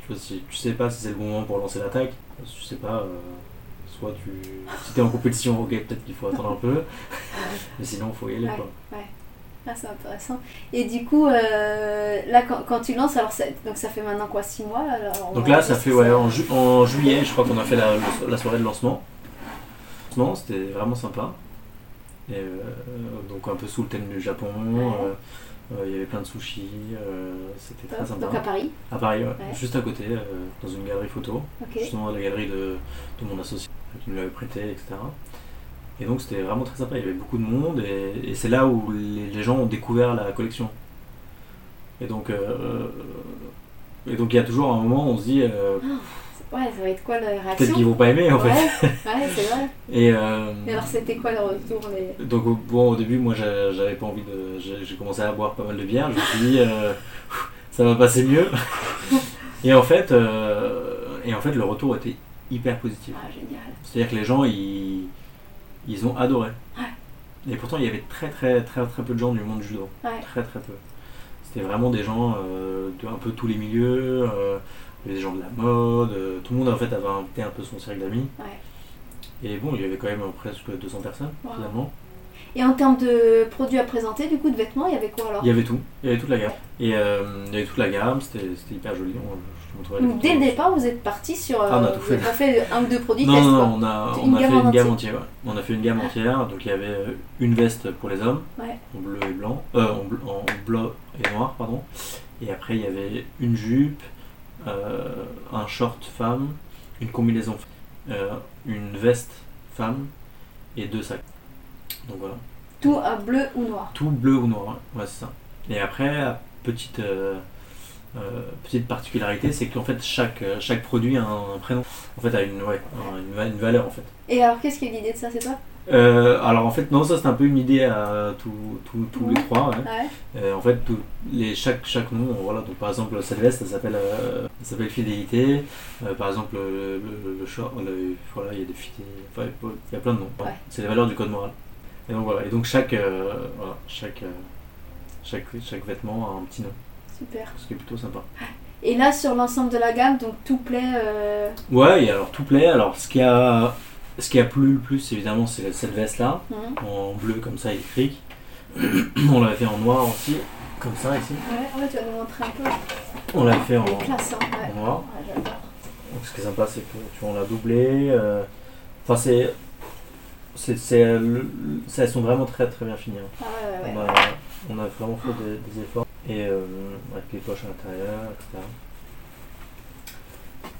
Speaker 2: Tu, tu vois, si tu sais pas si c'est le bon moment pour lancer l'attaque, si tu sais pas. euh, soit tu. Si t'es en compétition, ok, peut-être qu'il faut attendre un peu, mais sinon, il faut y aller
Speaker 1: Ouais.
Speaker 2: quoi.
Speaker 1: Ah, c'est intéressant. Et du coup, euh, là, quand, quand tu lances, alors ça, donc ça fait maintenant quoi 6 mois alors,
Speaker 2: Donc là, ça fait ouais, en, ju- en juillet, je crois qu'on a fait la, la soirée de lancement. C'était vraiment sympa. Et, euh, donc un peu sous le thème du Japon.
Speaker 1: Ouais.
Speaker 2: euh, Il y avait plein de sushis. euh, C'était très sympa.
Speaker 1: Donc à Paris,
Speaker 2: À Paris, ouais,
Speaker 1: Ouais.
Speaker 2: juste à côté, euh, dans une galerie photo.
Speaker 1: ok.
Speaker 2: Justement, la galerie de, de mon associé qui me l'avait prêté, etc. Et donc c'était vraiment très sympa. Il y avait beaucoup de monde et, et c'est là où les, les gens ont découvert la collection. Et donc, euh, et donc il y a toujours un moment où on se dit. euh,
Speaker 1: Ouais, ça va être quoi la
Speaker 2: Peut-être
Speaker 1: réaction
Speaker 2: qu'ils vont pas aimer en fait.
Speaker 1: Ouais, c'est vrai.
Speaker 2: Et euh,
Speaker 1: Et alors, c'était quoi le retour les...
Speaker 2: donc au- bon, au début, moi j'a- j'avais pas envie de. J'ai j'ai commencé à boire pas mal de bière. Je me suis dit, euh, ça va passer mieux. et en fait, euh, et en fait, le retour était hyper positif.
Speaker 1: Ah, génial.
Speaker 2: C'est-à-dire que les gens, ils, ils ont adoré.
Speaker 1: Ouais.
Speaker 2: Et pourtant, il y avait très très très très peu de gens du monde du judo.
Speaker 1: Ouais.
Speaker 2: Très très peu. C'était vraiment des gens euh, de un peu tous les milieux, euh, il y avait des gens de la mode, euh, tout le monde en fait avait invité un peu son cercle d'amis.
Speaker 1: Ouais.
Speaker 2: Et bon, il y avait quand même presque 200 personnes
Speaker 1: Wow.
Speaker 2: finalement.
Speaker 1: Et en termes de produits à présenter, du coup, de vêtements, il y avait quoi alors?
Speaker 2: Il y avait tout, il y avait toute la gamme. Et euh, il y avait toute la gamme, c'était hyper joli. on- je te
Speaker 1: Donc, dès le départ, vous êtes parti sur. euh,
Speaker 2: Ah, on a tout
Speaker 1: vous
Speaker 2: fait.
Speaker 1: pas fait un ou deux produits
Speaker 2: Non,
Speaker 1: test,
Speaker 2: non, on a, on a fait une gamme entière. ouais. On a fait une gamme entière. Donc il y avait euh, une veste pour les hommes, en bleu et blanc, euh, en, bleu, en bleu et noir, pardon. Et après il y avait une jupe, euh, un short femme, une combinaison, euh, une veste femme et deux sacs. Donc voilà,
Speaker 1: Tout à bleu ou noir.
Speaker 2: tout bleu ou noir. Ouais, Ouais, c'est ça. Et après, petite euh, euh, petite particularité, c'est qu'en fait chaque, euh, chaque produit a un, un prénom. En fait, a une, ouais, une, une valeur en fait.
Speaker 1: Et alors, qu'est-ce qui est l'idée de ça, c'est toi?
Speaker 2: Euh, alors en fait non ça c'est un peu une idée à tous les trois ouais.
Speaker 1: Ouais.
Speaker 2: Euh, en fait tout- les, chaque, chaque nom voilà donc par exemple veste ça s'appelle euh, ça s'appelle fidélité Euh, par exemple le, le, le short le- voilà il y a des fidélités enfin, il y a plein de noms
Speaker 1: Ouais.
Speaker 2: c'est les valeurs du code moral et donc voilà et donc chaque euh, voilà, chaque, euh, chaque chaque vêtement a un petit nom
Speaker 1: Super.
Speaker 2: ce qui est plutôt sympa
Speaker 1: Et là, sur l'ensemble de la gamme, donc tout plaît. euh,
Speaker 2: ouais et alors tout plaît alors ce qui a ce qui a plu le plus évidemment c'est cette veste là
Speaker 1: hum.
Speaker 2: en bleu comme ça électrique. On l'avait fait en noir aussi, comme ça ici.
Speaker 1: Ouais, ouais, tu vas nous montrer un peu.
Speaker 2: On l'avait fait en,
Speaker 1: classe, hein. Ouais.
Speaker 2: en noir.
Speaker 1: Ouais, j'adore.
Speaker 2: Donc, ce qui est sympa, c'est que tu vois, on l'a doublé. euh, Enfin, c'est. c'est, elles sont vraiment très très bien finies. hein.
Speaker 1: Ah ouais, ouais,
Speaker 2: On, a, on a vraiment fait des, des efforts. Et euh, avec les poches à l'intérieur, etc.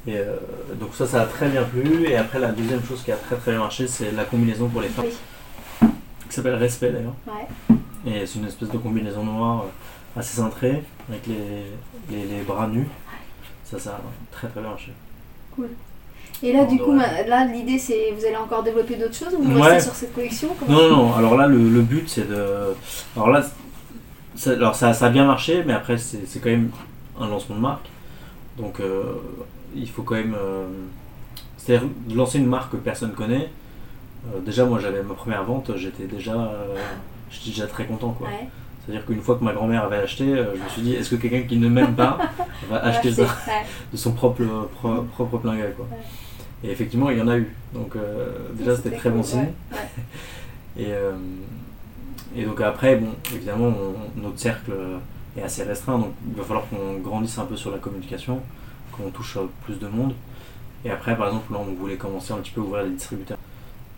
Speaker 2: Et euh, donc ça, ça a très bien plu. Et après, la deuxième chose qui a très très bien marché, c'est la combinaison pour les femmes,
Speaker 1: Oui.
Speaker 2: qui s'appelle Respect d'ailleurs.
Speaker 1: Ouais.
Speaker 2: Et c'est une espèce de combinaison noire euh, assez cintrée, avec les, les, les bras nus. Ça, ça a très très bien marché.
Speaker 1: Et là, du coup, ma- là, l'idée, c'est vous allez encore développer d'autres choses ou vous
Speaker 2: Ouais.
Speaker 1: restez sur cette collection
Speaker 2: Non, non, non. Alors là, le, le but, c'est de. Alors là, ça, alors ça, ça a bien marché, mais après, c'est c'est quand même un lancement de marque. Donc, euh, il faut quand même. euh, C'est-à-dire lancer une marque que personne connaît. Euh, déjà, moi, j'avais ma première vente, j'étais déjà, euh, j'étais déjà très content, quoi.
Speaker 1: Ouais.
Speaker 2: C'est-à-dire qu'une fois que ma grand-mère avait acheté, je me suis dit, est-ce que quelqu'un qui ne m'aime pas va acheter ça de son propre, pro- propre plein gré, quoi.
Speaker 1: Ouais.
Speaker 2: Et effectivement, il y en a eu. Donc, déjà, c'était très bon signe.
Speaker 1: ouais.
Speaker 2: Et, et donc après, bon, évidemment, on- notre cercle est assez restreint, donc il va falloir qu'on grandisse un peu sur la communication, qu'on touche à plus de monde. Et après, par exemple, là, on voulait commencer un petit peu à ouvrir des distributeurs,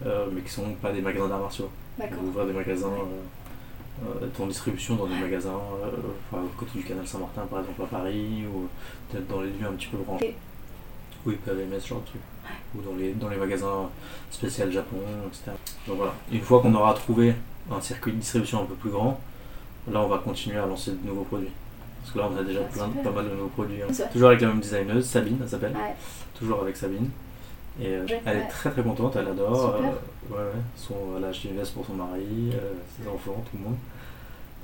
Speaker 2: euh, mais qui sont pas des magasins d'arts martiaux. On ouvrir des magasins euh, euh, en distribution dans des magasins euh, enfin, au côté du canal Saint-Martin, par exemple, à Paris, ou peut-être dans les lieux un petit peu branchés. Oui, PVMS, ce genre de truc. Ou dans les, dans les magasins spécial Japon, etc. Donc voilà. Une fois qu'on aura trouvé un circuit de distribution un peu plus grand, là on va continuer à lancer de nouveaux produits. Parce que là on a déjà
Speaker 1: Ah,
Speaker 2: plein, pas mal de nouveaux produits. hein. Toujours avec la même designeuse, Sabine, elle s'appelle.
Speaker 1: Ouais.
Speaker 2: Toujours avec Sabine. Et euh,
Speaker 1: Ouais,
Speaker 2: elle
Speaker 1: ouais.
Speaker 2: est très très contente, elle adore. Euh, ouais, ouais. Son, elle a acheté une veste pour son mari, euh, ses enfants, tout le monde.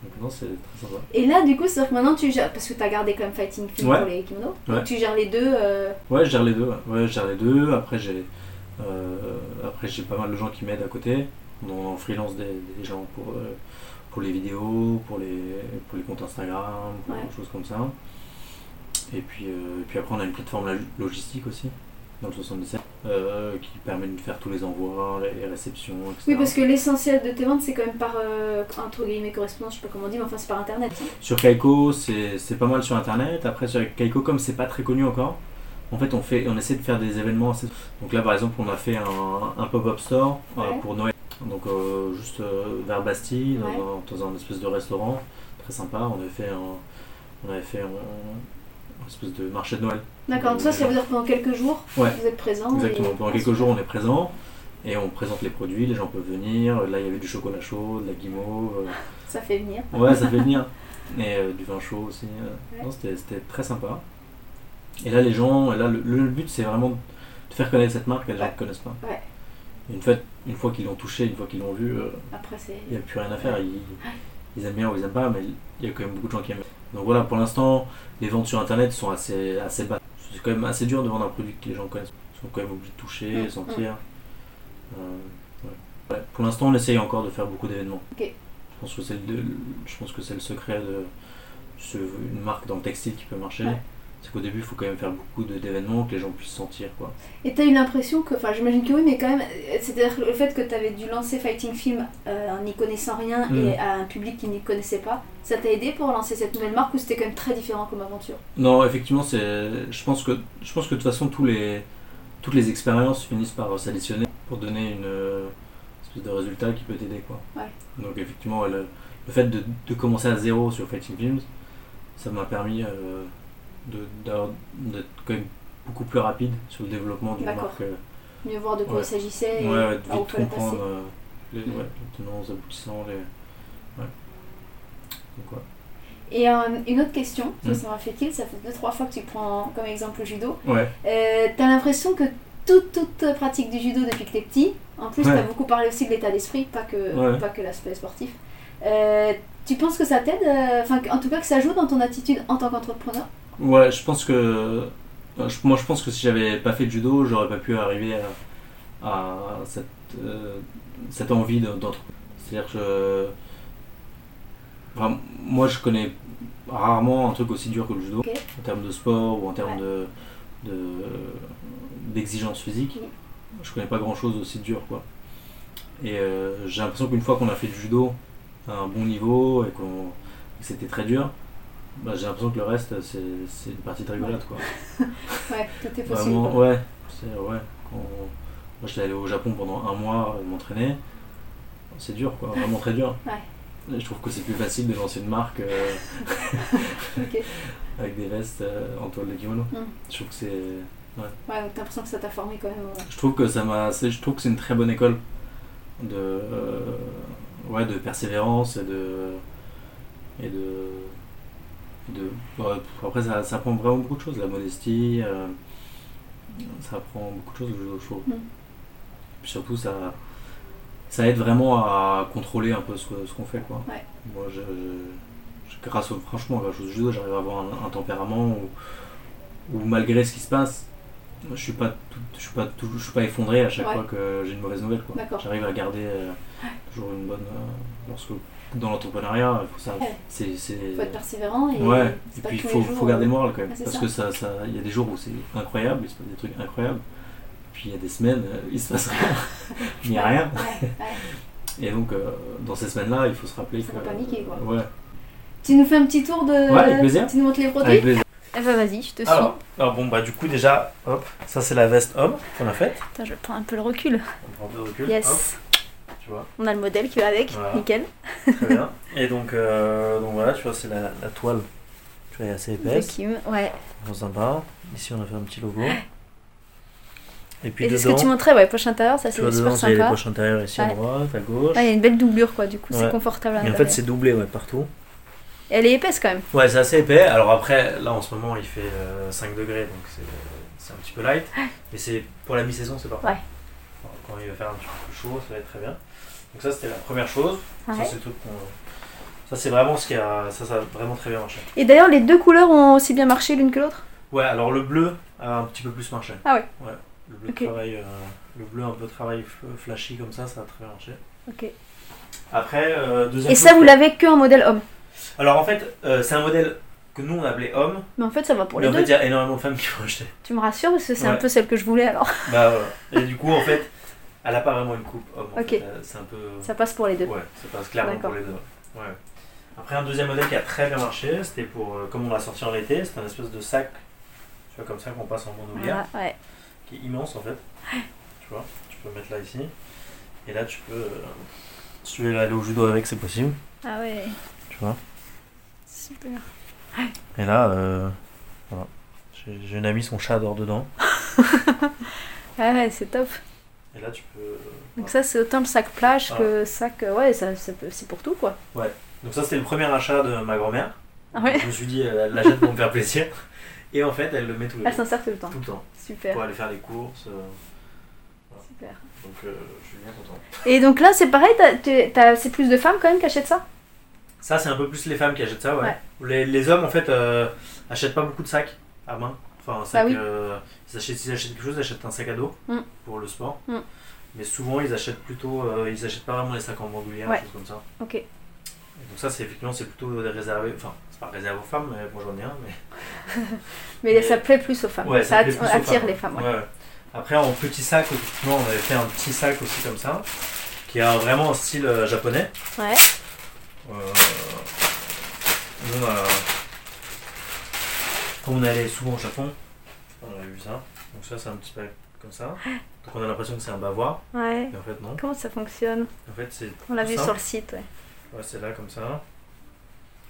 Speaker 2: Donc non, c'est très sympa.
Speaker 1: Et là, du coup, c'est-à-dire que maintenant tu gères, parce que tu as gardé même Fighting Film pour les kimonos, donc tu gères les deux. euh,
Speaker 2: Ouais, je gère les deux. ouais. Je gère les deux. Après, j'ai après j'ai pas mal de gens qui m'aident à côté. On en freelance des, des gens pour, pour les vidéos, pour les, pour les comptes Instagram, pour
Speaker 1: Ouais.
Speaker 2: des choses comme ça. Et puis, euh, et puis après, on a une plateforme log- logistique aussi, dans le 77, euh, qui permet de faire tous les envois, les réceptions, etc.
Speaker 1: Oui, parce que l'essentiel de tes ventes, c'est quand même par, euh, entre guillemets, correspondance, je sais pas comment on dit, mais enfin, c'est par internet.
Speaker 2: Sur Kaiko, c'est pas mal sur internet. Après, sur Kaiko, comme c'est pas très connu encore, en fait, on, fait, on essaie de faire des événements assez. Donc là, par exemple, on a fait un, un pop-up store euh,
Speaker 1: Ouais.
Speaker 2: pour Noël. Donc, euh, juste euh, vers Bastille, dans,
Speaker 1: Ouais.
Speaker 2: un, dans un espèce de restaurant. Très sympa. On avait fait un, on avait fait un, un espèce de marché de Noël.
Speaker 1: D'accord, donc ça, ça veut dire que pendant quelques jours,
Speaker 2: Ouais.
Speaker 1: vous êtes présent.
Speaker 2: Exactement.
Speaker 1: et-
Speaker 2: Pendant
Speaker 1: Ah,
Speaker 2: quelques
Speaker 1: super.
Speaker 2: jours, on est présent. Et on présente les produits, les gens peuvent venir. Là, il y avait du chocolat chaud, de la guimauve. euh,
Speaker 1: Ça fait venir.
Speaker 2: Ouais, ça fait venir. Et euh, du vin chaud aussi.
Speaker 1: Ouais.
Speaker 2: C'était, très sympa. Et là, les gens, et là, le, le but, c'est vraiment de faire connaître cette marque à des gens ne connaissent pas.
Speaker 1: Ouais.
Speaker 2: Une fois, une fois qu'ils l'ont touché, une fois qu'ils l'ont vu, euh, il n'y a plus rien à faire. Ils, ils aiment bien ou ils n'aiment pas, mais il y a quand même beaucoup de gens qui aiment. Donc voilà, pour l'instant, les ventes sur Internet sont assez, assez basses. C'est quand même assez dur de vendre un produit que les gens connaissent. Ils sont quand même obligés de toucher,
Speaker 1: Mm,
Speaker 2: sentir. Euh, Ouais, Pour l'instant, on essaye encore de faire beaucoup d'événements. Je pense que c'est le, je pense que c'est le secret de une marque dans le textile qui peut marcher.
Speaker 1: Ouais.
Speaker 2: C'est qu'au début, il faut quand même faire beaucoup d'événements que les gens puissent sentir. Quoi.
Speaker 1: Et t'as eu l'impression que, enfin j'imagine que oui, mais quand même, c'est-à-dire le fait que t'avais dû lancer Fighting Film euh, en n'y connaissant rien
Speaker 2: Mm.
Speaker 1: et à un public qui n'y connaissait pas, ça t'a aidé pour lancer cette nouvelle marque ou c'était quand même très différent comme aventure?
Speaker 2: Non, effectivement. Je pense que je pense que de toute façon, tous les toutes les expériences finissent par s'additionner pour donner une euh, espèce de résultat qui peut t'aider, quoi.
Speaker 1: Ouais.
Speaker 2: Donc effectivement, le, le fait de, de commencer à zéro sur Fighting Films, ça m'a permis euh, d'être quand même beaucoup plus rapide sur le développement d'une
Speaker 1: D'accord.
Speaker 2: marque. euh,
Speaker 1: Mieux voir de quoi
Speaker 2: Ouais.
Speaker 1: il s'agissait et
Speaker 2: ouais, ouais, de
Speaker 1: par où
Speaker 2: vite comprendre euh, les,
Speaker 1: Mm.
Speaker 2: ouais, tenants, les aboutissants, les. Ouais. Donc, ouais.
Speaker 1: Et euh, une autre question, ça,
Speaker 2: Mm.
Speaker 1: ça m'a fait tilt, ça fait deux trois fois que tu prends comme exemple le judo.
Speaker 2: Ouais.
Speaker 1: Euh, t'as l'impression que toute, toute pratique du judo depuis que t'es petit, en plus
Speaker 2: Ouais.
Speaker 1: t'as beaucoup parlé aussi de l'état d'esprit, pas que,
Speaker 2: Ouais.
Speaker 1: pas que l'aspect sportif. Euh, tu penses que ça t'aide, euh, enfin en tout cas que ça joue dans ton attitude en tant qu'entrepreneur?
Speaker 2: Ouais, je pense que. euh, Moi, je pense que si j'avais pas fait de judo, j'aurais pas pu arriver à, à cette, euh, cette envie de- d'entreprendre. C'est-à-dire que. je- moi, je connais rarement un truc aussi dur que le judo, en termes de sport ou en termes
Speaker 1: Ouais.
Speaker 2: de de- d'exigence physique.
Speaker 1: Oui.
Speaker 2: Je connais pas grand-chose aussi dur, quoi. Et euh, j'ai l'impression qu'une fois qu'on a fait du judo à un bon niveau et qu'on que c'était très dur, bah, j'ai l'impression que le reste, c'est c'est une partie de rigolade, quoi.
Speaker 1: Ouais, tout est possible.
Speaker 2: Vraiment, ouais. C'est, ouais. Quand- moi, j'étais allé au Japon pendant un mois euh, m'entraîner. C'est dur, quoi. Vraiment très dur.
Speaker 1: Ouais.
Speaker 2: Je trouve que c'est plus facile de lancer une marque euh, avec des vestes euh, en toile de kimono.
Speaker 1: Mm.
Speaker 2: Je trouve que c'est.
Speaker 1: Ouais, donc t'as l'impression que ça t'a formé quand même. ouais.
Speaker 2: Je trouve que ça m'a. c'est- Je trouve que c'est une très bonne école de. euh, ouais, de persévérance et de. Et de. De ouais, après, ça, ça apprend vraiment beaucoup de choses. La modestie. euh, ça apprend beaucoup de choses, je, je trouve.
Speaker 1: Mm.
Speaker 2: Puis surtout, ça. Ça aide vraiment à contrôler un peu ce, ce qu'on fait, quoi.
Speaker 1: Ouais.
Speaker 2: Moi, je, grâce au, franchement, grâce au judo, j'arrive à avoir un, un tempérament où, où malgré ce qui se passe, je suis pas tout- je suis pas tout- je suis pas effondré à chaque
Speaker 1: Ouais.
Speaker 2: fois que j'ai une mauvaise nouvelle quoi. J'arrive à garder euh, toujours une bonne euh, lorsque dans l'entrepreneuriat, il faut ça
Speaker 1: Ouais.
Speaker 2: c'est c'est
Speaker 1: Faut être persévérant et
Speaker 2: ouais, et puis il faut, garder
Speaker 1: euh,
Speaker 2: le moral quand même parce
Speaker 1: ça.
Speaker 2: que ça ça il y a des jours où c'est incroyable, il se passe des trucs incroyables. Puis il y a des semaines, euh, il se passe rien. il n'y a rien.
Speaker 1: Ouais, ouais.
Speaker 2: Et donc euh, dans ces semaines-là, il faut se rappeler
Speaker 1: Faut
Speaker 2: que
Speaker 1: pas paniquer, quoi.
Speaker 2: Ouais.
Speaker 1: Tu nous fais un petit tour de.
Speaker 2: Ouais, avec plaisir.
Speaker 1: Tu nous montres les produits
Speaker 2: Avec plaisir.
Speaker 1: Eh ben vas-y, je te suis.
Speaker 2: Alors, alors bon bah du coup déjà, hop, ça c'est la veste homme qu'on a faite.
Speaker 1: Attends, je prends un peu le recul.
Speaker 2: On prend un peu de recul. hop,
Speaker 1: Yes.
Speaker 2: Tu vois.
Speaker 1: On a le modèle qui va avec.
Speaker 2: Voilà.
Speaker 1: Nickel.
Speaker 2: Très bien. Et donc, euh, donc voilà, tu vois, c'est la, la toile. Tu vois, elle est assez épaisse.
Speaker 1: Vacuum, Ouais.
Speaker 2: Vraiment sympa. Ici, on a fait un petit logo. Et puis
Speaker 1: Et ce que tu montrais, ouais, poche intérieure, ça c'est super
Speaker 2: dedans, c'est les
Speaker 1: sympa.
Speaker 2: poches intérieures ici à droite, à gauche.
Speaker 1: Ouais, il y a une belle doublure quoi, du coup c'est confortable
Speaker 2: Et en fait, c'est doublé ouais, partout.
Speaker 1: Et elle est épaisse quand même.
Speaker 2: Ouais, c'est assez épais. Alors après, là, en ce moment, il fait euh, 5 degrés, donc c'est c'est un petit peu light. Mais c'est pour la mi-saison, c'est parfait.
Speaker 1: Ouais.
Speaker 2: Alors, Quand il va faire un petit peu plus chaud, ça va être très bien. Donc ça, c'était la première chose. Ça, c'est le truc qu'on- Ça, c'est vraiment ce qui a... Ça, ça a vraiment très bien marché.
Speaker 1: Et d'ailleurs, les deux couleurs ont aussi bien marché l'une que l'autre?
Speaker 2: Ouais, alors le bleu a un petit peu plus marché.
Speaker 1: Ah ouais.
Speaker 2: Ouais, le bleu,
Speaker 1: Ok.
Speaker 2: travail, euh, le bleu un peu travail f- flashy comme ça, ça a très bien marché.
Speaker 1: Ok.
Speaker 2: Après, euh, deuxième
Speaker 1: Et ça, vous l'avez que en modèle homme?
Speaker 2: Alors en fait, euh, c'est un modèle que nous on appelait homme,
Speaker 1: Mais en fait, ça va pour
Speaker 2: mais
Speaker 1: les
Speaker 2: en fait
Speaker 1: deux.
Speaker 2: il y a énormément de femmes qui l'ont acheté.
Speaker 1: Tu me rassures parce que c'est un peu celle que je voulais alors.
Speaker 2: Bah voilà. Et du coup, en fait, elle a pas vraiment une coupe homme.
Speaker 1: Ok.
Speaker 2: Euh, C'est un peu.
Speaker 1: Ça passe pour les deux.
Speaker 2: Ouais, ça passe clairement pour les deux. Ouais. Après, un deuxième modèle qui a très bien marché, c'était pour, euh, comme on l'a sorti en été, c'est un espèce de sac, tu vois, comme ça qu'on passe en bandoulière.
Speaker 1: Voilà, ouais.
Speaker 2: qui est immense en fait. Tu vois, tu peux mettre là ici. Et là, tu peux. euh, si tu veux aller au judo avec, c'est possible.
Speaker 1: Ah ouais,
Speaker 2: Tu vois.
Speaker 1: super.
Speaker 2: Et là, euh, voilà. J'ai j'ai une amie, son chat dort dedans.
Speaker 1: Ah ouais, c'est top.
Speaker 2: Et là, tu peux.
Speaker 1: Donc ça, c'est autant le sac plage
Speaker 2: Ah.
Speaker 1: que sac... euh, Ouais, ça, ça peut- c'est pour tout quoi.
Speaker 2: Donc, ça, c'était le premier achat de ma grand-mère.
Speaker 1: Ah ouais
Speaker 2: Je me suis dit, euh, elle l'achète pour me faire plaisir. Et en fait, elle le met tous les
Speaker 1: Elle s'en sert tout le temps.
Speaker 2: Tout le temps.
Speaker 1: Super.
Speaker 2: Pour aller faire les courses. euh,
Speaker 1: Super.
Speaker 2: donc, euh, je suis bien content.
Speaker 1: Et donc là, c'est pareil, c'est plus de femmes quand même qui achètent ça?
Speaker 2: Ça, c'est un peu plus les femmes qui achètent ça, ouais.
Speaker 1: Ouais.
Speaker 2: Les, les hommes, en fait, euh, achètent pas beaucoup de sacs à main. Enfin, un sac,
Speaker 1: Ah oui.
Speaker 2: euh, ils achètent, s'ils achètent quelque chose, ils achètent un sac à dos
Speaker 1: Mm.
Speaker 2: pour le sport.
Speaker 1: Mm.
Speaker 2: Mais souvent, ils achètent plutôt. euh, ils achètent pas vraiment les sacs en bandoulière,
Speaker 1: Ouais.
Speaker 2: des choses comme ça.
Speaker 1: Ok.
Speaker 2: Et donc, ça, c'est effectivement, c'est plutôt réservé. Enfin, c'est pas réservé aux femmes, mais moi j'en ai un. Mais...
Speaker 1: Mais,
Speaker 2: Mais-
Speaker 1: ça plaît plus aux femmes.
Speaker 2: Ouais,
Speaker 1: ça attire
Speaker 2: femmes.
Speaker 1: les femmes. ouais.
Speaker 2: Après, en petit sac, effectivement, on avait fait un petit sac aussi comme ça, qui a vraiment un style euh, japonais.
Speaker 1: Ouais.
Speaker 2: Euh, nous, on a- Comme on allait souvent au Japon, on avait vu ça. Donc ça, c'est un petit peu comme ça. Donc on a l'impression que c'est un bavoir,
Speaker 1: Ouais.
Speaker 2: mais en fait non.
Speaker 1: Comment ça fonctionne?
Speaker 2: En fait, c'est
Speaker 1: On l'a vu
Speaker 2: simple.
Speaker 1: sur le site, ouais.
Speaker 2: Ouais, c'est là comme ça.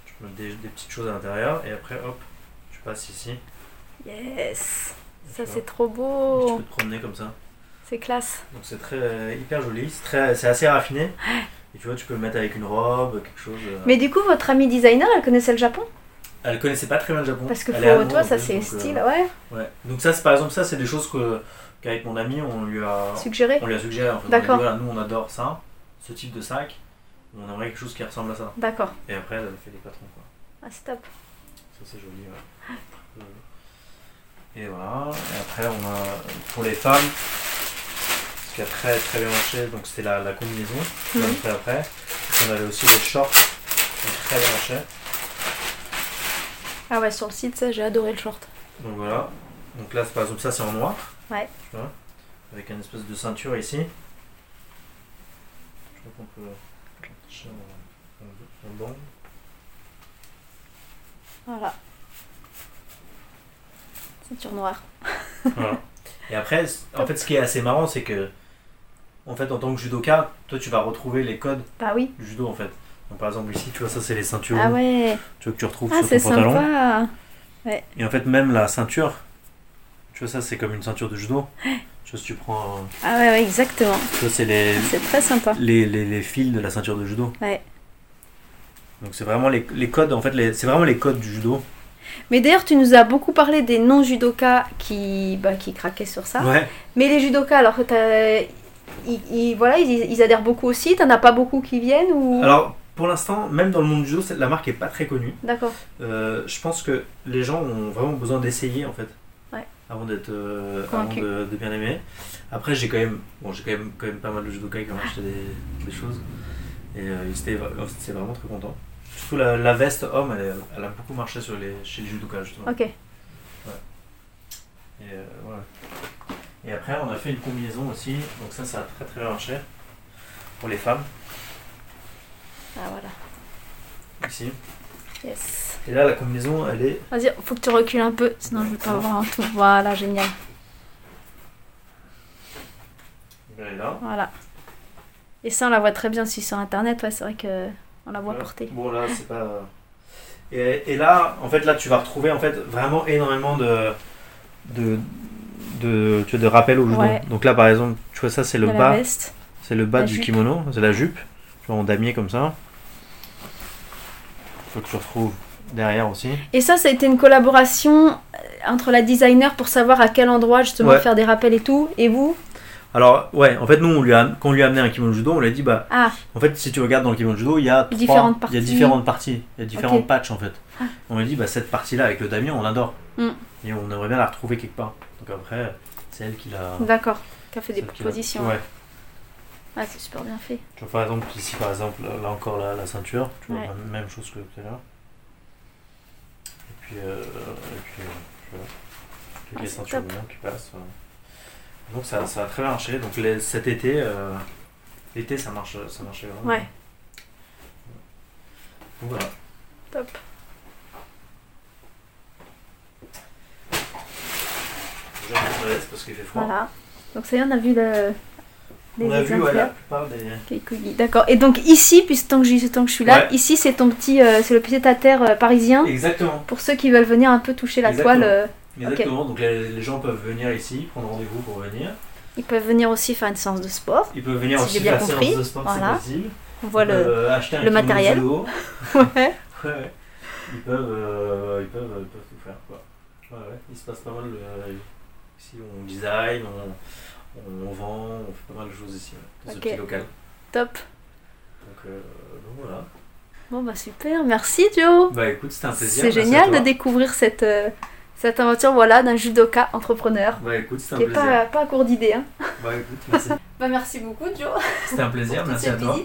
Speaker 2: Tu peux mettre des, des petites choses à l'intérieur et après, hop, tu passes ici.
Speaker 1: Yes.
Speaker 2: Et
Speaker 1: Ça c'est trop
Speaker 2: Et Tu
Speaker 1: beau.
Speaker 2: peux te promener comme ça.
Speaker 1: C'est classe.
Speaker 2: Donc c'est très hyper joli, c'est très- c'est assez raffiné. Et tu vois, tu peux le mettre avec une robe, quelque chose. euh.
Speaker 1: Mais du coup, votre amie designer, elle connaissait le Japon?
Speaker 2: Elle connaissait pas très bien le Japon.
Speaker 1: Parce que
Speaker 2: allemande,
Speaker 1: toi, ça c'est style,
Speaker 2: euh,
Speaker 1: ouais.
Speaker 2: Ouais. Donc ça, c'est par exemple ça, c'est des choses que qu'avec mon ami, on lui a,
Speaker 1: Suggéré.
Speaker 2: on lui a suggéré. En fait.
Speaker 1: D'accord.
Speaker 2: voilà, nous on adore ça, ce type de sac. On aimerait quelque chose qui ressemble à ça.
Speaker 1: D'accord.
Speaker 2: Et après, elle fait des patrons quoi.
Speaker 1: Ah, c'est top.
Speaker 2: Ça c'est joli. Ouais. Euh, Et voilà. Et après, on a pour les femmes, ce qui a très très bien marché, donc c'était la, la combinaison.
Speaker 1: Mhm.
Speaker 2: après. On avait aussi les shorts, qui ont très bien marché.
Speaker 1: Ah ouais, sur le site, ça, j'ai adoré le short.
Speaker 2: Donc voilà. Donc là, c'est- par exemple, ça c'est en noir.
Speaker 1: Ouais.
Speaker 2: Tu vois Avec une espèce de ceinture ici. Je crois qu'on peut en, en, en bande.
Speaker 1: Voilà. Ceinture noire.
Speaker 2: Voilà. Et après, en fait, ce qui est assez marrant, c'est que, en fait, en tant que judoka, toi, tu vas retrouver les codes
Speaker 1: Bah oui.
Speaker 2: du judo, en fait. Donc, par exemple, ici, tu vois, ça, c'est les ceintures
Speaker 1: Ah ouais.
Speaker 2: tu vois, que tu retrouves
Speaker 1: Ah,
Speaker 2: sur ton pantalon.
Speaker 1: sympa.
Speaker 2: Et en fait, même la ceinture, tu vois, ça, c'est comme une ceinture de judo. Tu vois, si tu prends, un-
Speaker 1: Ah ouais, ouais, exactement.
Speaker 2: tu vois, c'est les,
Speaker 1: C'est très sympa.
Speaker 2: les, les, les fils de la ceinture de judo.
Speaker 1: Ouais.
Speaker 2: Donc c'est vraiment les, les codes, en fait, c'est vraiment les codes du judo.
Speaker 1: Mais d'ailleurs, tu nous as beaucoup parlé des non-judokas qui, bah, qui craquaient sur ça.
Speaker 2: Ouais.
Speaker 1: Mais les judokas, alors que t'as- ils, ils- voilà, ils, ils adhèrent beaucoup aussi. T'en as pas beaucoup qui viennent ou?
Speaker 2: Alors, pour l'instant, même dans le monde du judo, la marque est pas très connue.
Speaker 1: D'accord.
Speaker 2: Euh, je pense que les gens ont vraiment besoin d'essayer, en fait.
Speaker 1: Ouais.
Speaker 2: Avant d'être, euh, avant de, de bien aimer. Après, j'ai quand même, bon, j'ai quand même, quand même pas mal de judokas qui ont acheté des, des choses. Et euh, ils étaient, c'était vraiment très contents. Surtout la, la veste homme, elle, elle a beaucoup marché sur les, chez les judokas, justement.
Speaker 1: Ok.
Speaker 2: Et euh, voilà. Et après, on a fait une combinaison aussi. Donc ça, ça a très très bien marché. Pour les femmes,
Speaker 1: Ah voilà.
Speaker 2: ici.
Speaker 1: Yes.
Speaker 2: Et là, la combinaison, elle est...
Speaker 1: Vas-y, faut que tu recules un peu, sinon je vais pas voir en tout. Voilà, génial.
Speaker 2: Elle est là.
Speaker 1: Voilà. Et ça, on la voit très bien aussi sur internet. Ouais, c'est vrai que on la voit porter.
Speaker 2: Bon, là, c'est pas... Et, et là, en fait, là, tu vas retrouver en fait vraiment énormément de... de de, tu vois, de rappels au.
Speaker 1: Ouais.
Speaker 2: Donc là, par exemple, tu vois, ça, c'est le bas.
Speaker 1: la veste.
Speaker 2: C'est le bas
Speaker 1: La
Speaker 2: du
Speaker 1: jupe.
Speaker 2: kimono, c'est la jupe. Tu vois, en damier comme ça. Faut que tu retrouves derrière aussi.
Speaker 1: Et ça, ça a été une collaboration euh, entre la designer pour savoir à quel endroit justement
Speaker 2: Ouais.
Speaker 1: faire des rappels et tout. Et vous?
Speaker 2: Alors, ouais, en fait, nous, on lui a, quand on lui a amené un kimono judo, on lui a dit, bah,
Speaker 1: Ah,
Speaker 2: en fait, si tu regardes dans le kimono judo, il y a trois-
Speaker 1: Différentes
Speaker 2: il y a
Speaker 1: parties.
Speaker 2: différentes parties, il y a différents patchs en fait.
Speaker 1: Ah.
Speaker 2: On lui a dit, bah, cette partie-là avec le damier, on l'adore.
Speaker 1: Mm.
Speaker 2: Et on aimerait bien la retrouver quelque part. Donc après, c'est elle qui l'a.
Speaker 1: d'accord. Qui a fait des
Speaker 2: qui
Speaker 1: propositions.
Speaker 2: Ouais.
Speaker 1: Ah, c'est super bien fait.
Speaker 2: Tu vois, par exemple, ici, par exemple, là encore, la, la ceinture, tu vois,
Speaker 1: Ouais.
Speaker 2: même, même chose que tout à l'heure. Et puis, euh, et puis, euh, tu vois, toutes
Speaker 1: Ah,
Speaker 2: les ceintures qui passent. voilà. Donc ça, ça a très bien marché. Donc les- cet été, euh, l'été, ça marche, ça marchait vraiment.
Speaker 1: Ouais.
Speaker 2: Donc voilà.
Speaker 1: Top.
Speaker 2: Je laisse parce qu'il fait froid.
Speaker 1: Voilà. Donc ça y est, on a vu le... les
Speaker 2: On a vu ouais, la plupart des.
Speaker 1: D'accord. Et donc ici, puisque tant que, j'y- tant que je suis là,
Speaker 2: Ouais.
Speaker 1: ici c'est ton petit, euh, c'est le pied à terre parisien.
Speaker 2: Exactement.
Speaker 1: Pour ceux qui veulent venir un peu toucher la
Speaker 2: Exactement.
Speaker 1: toile, euh,
Speaker 2: Exactement. Donc les, les gens peuvent venir ici, prendre rendez-vous pour venir.
Speaker 1: ils peuvent venir aussi faire une séance de sport.
Speaker 2: Ils peuvent venir
Speaker 1: Si
Speaker 2: aussi
Speaker 1: bien
Speaker 2: faire
Speaker 1: compris.
Speaker 2: séance de sport,
Speaker 1: Voilà.
Speaker 2: c'est possible.
Speaker 1: On voit
Speaker 2: Ils
Speaker 1: le.
Speaker 2: peuvent, euh, acheter un
Speaker 1: le matériel. Ouais.
Speaker 2: Ouais, ouais. Ils peuvent, euh, ils peuvent, ils peuvent tout faire quoi. Ouais, ouais. Il se passe pas mal. euh, ici, on design, on, on vend, on fait pas mal de choses ici, ouais, dans
Speaker 1: Ok.
Speaker 2: ce petit local.
Speaker 1: Top.
Speaker 2: Donc, euh, donc voilà.
Speaker 1: Bon bah super, merci Joe.
Speaker 2: Bah écoute, c'était un plaisir.
Speaker 1: C'est génial de découvrir cette, euh, cette aventure voilà, d'un judoka entrepreneur
Speaker 2: Bah écoute, c'était un
Speaker 1: qui est
Speaker 2: plaisir.
Speaker 1: pas, pas à court d'idées. Hein.
Speaker 2: Bah écoute, merci.
Speaker 1: bah merci beaucoup Joe.
Speaker 2: C'était un plaisir, merci à toi.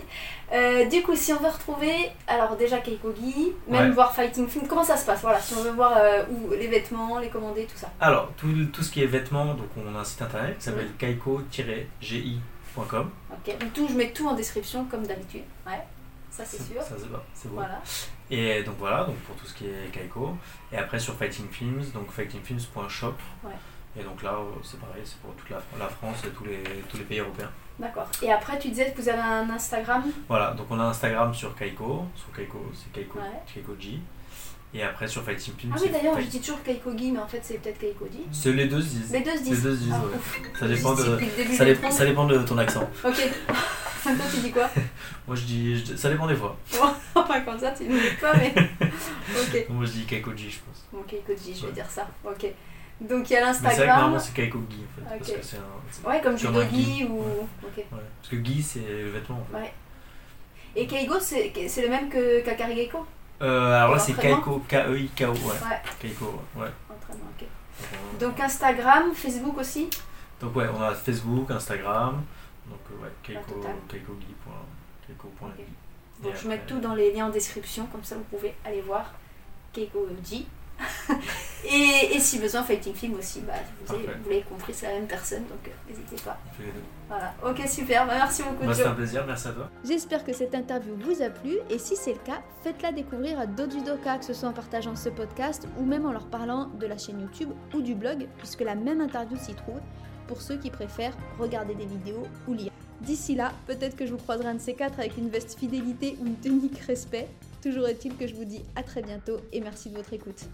Speaker 1: Euh, du coup, si on veut retrouver, alors déjà Keikogi, même
Speaker 2: Ouais.
Speaker 1: voir Fighting Film, comment ça se passe Voilà, si on veut voir euh, où les vêtements, les commander, tout ça.
Speaker 2: Alors, tout, tout ce qui est vêtements, donc on a un site internet qui s'appelle kaiko-gi.com.
Speaker 1: Ok, donc tout, je mets tout en description comme d'habitude. Ouais, ça c'est sûr.
Speaker 2: Ça c'est bon, c'est bon.
Speaker 1: Voilà.
Speaker 2: Et donc voilà, donc pour tout ce qui est Kaiko. Et après sur Fighting Films, donc fightingfilms.shop.
Speaker 1: Ouais.
Speaker 2: Et donc là, euh, c'est pareil, c'est pour toute la, la France et tous les, tous les pays européens.
Speaker 1: D'accord. Et après, tu disais que vous avez un Instagram?
Speaker 2: Voilà, donc on a Instagram sur Kaiko, sur Kaiko, c'est Kaiko,
Speaker 1: Ouais.
Speaker 2: Kaiko-G. Et après sur Fighting Films,
Speaker 1: Ah oui, d'ailleurs, je dis toujours Keikogi, mais en fait, c'est peut-être Keikogi.
Speaker 2: c'est les deux se disent.
Speaker 1: Les deux se disent.
Speaker 2: Les deux se disent,
Speaker 1: Ah,
Speaker 2: ouais. Ça dépend de, ça, dé- dépend de ton accent.
Speaker 1: Ok. Toi, tu dis quoi
Speaker 2: Moi je dis, je ça dépend des fois.
Speaker 1: Enfin, comme ça, tu ne dis pas, mais. ok.
Speaker 2: Moi je dis Kaiko-G, je pense.
Speaker 1: Bon, Keikogi, je vais
Speaker 2: Ouais.
Speaker 1: dire ça. Ok. Donc, il y a
Speaker 2: Mais c'est vrai que
Speaker 1: l'Instagram.
Speaker 2: normalement c'est Kaiko-Gi en fait. Parce que c'est un.
Speaker 1: Ouais, comme Judogi
Speaker 2: Guy.
Speaker 1: ou.
Speaker 2: Ouais. Parce que Gi c'est le vêtement en fait.
Speaker 1: Ouais. Et Keigo, c'est le même que Kakari Geiko
Speaker 2: Euh, alors là, c'est Kaiko, K-E-I-K-O, ouais.
Speaker 1: Ouais,
Speaker 2: Kaiko, ouais.
Speaker 1: entraînement, ok.
Speaker 2: Donc,
Speaker 1: Instagram, Facebook aussi
Speaker 2: donc, ouais, on a Facebook, Instagram. Donc, euh, ouais, Keiko,
Speaker 1: La totale.
Speaker 2: Keikogi point- Keiko.gi.
Speaker 1: Ok.
Speaker 2: Et
Speaker 1: Donc je mets tout dans les liens en description, comme ça vous pouvez aller voir Keikoji. et, et si besoin, Fighting Film aussi, bah, vous, avez- vous l'avez compris, c'est la même personne, donc euh, n'hésitez pas. Voilà, ok super, bah, merci beaucoup
Speaker 2: Bah, C'était un plaisir, merci à toi.
Speaker 1: J'espère que cette interview vous a plu et si c'est le cas, faites-la découvrir à d'autres judokas, que ce soit en partageant ce podcast ou même en leur parlant de la chaîne YouTube ou du blog, puisque la même interview s'y trouve pour ceux qui préfèrent regarder des vidéos ou lire. D'ici là, peut-être que je vous croiserai un de ces quatre avec une veste fidélité ou une tunique respect. Toujours est-il que je vous dis à très bientôt et merci de votre écoute.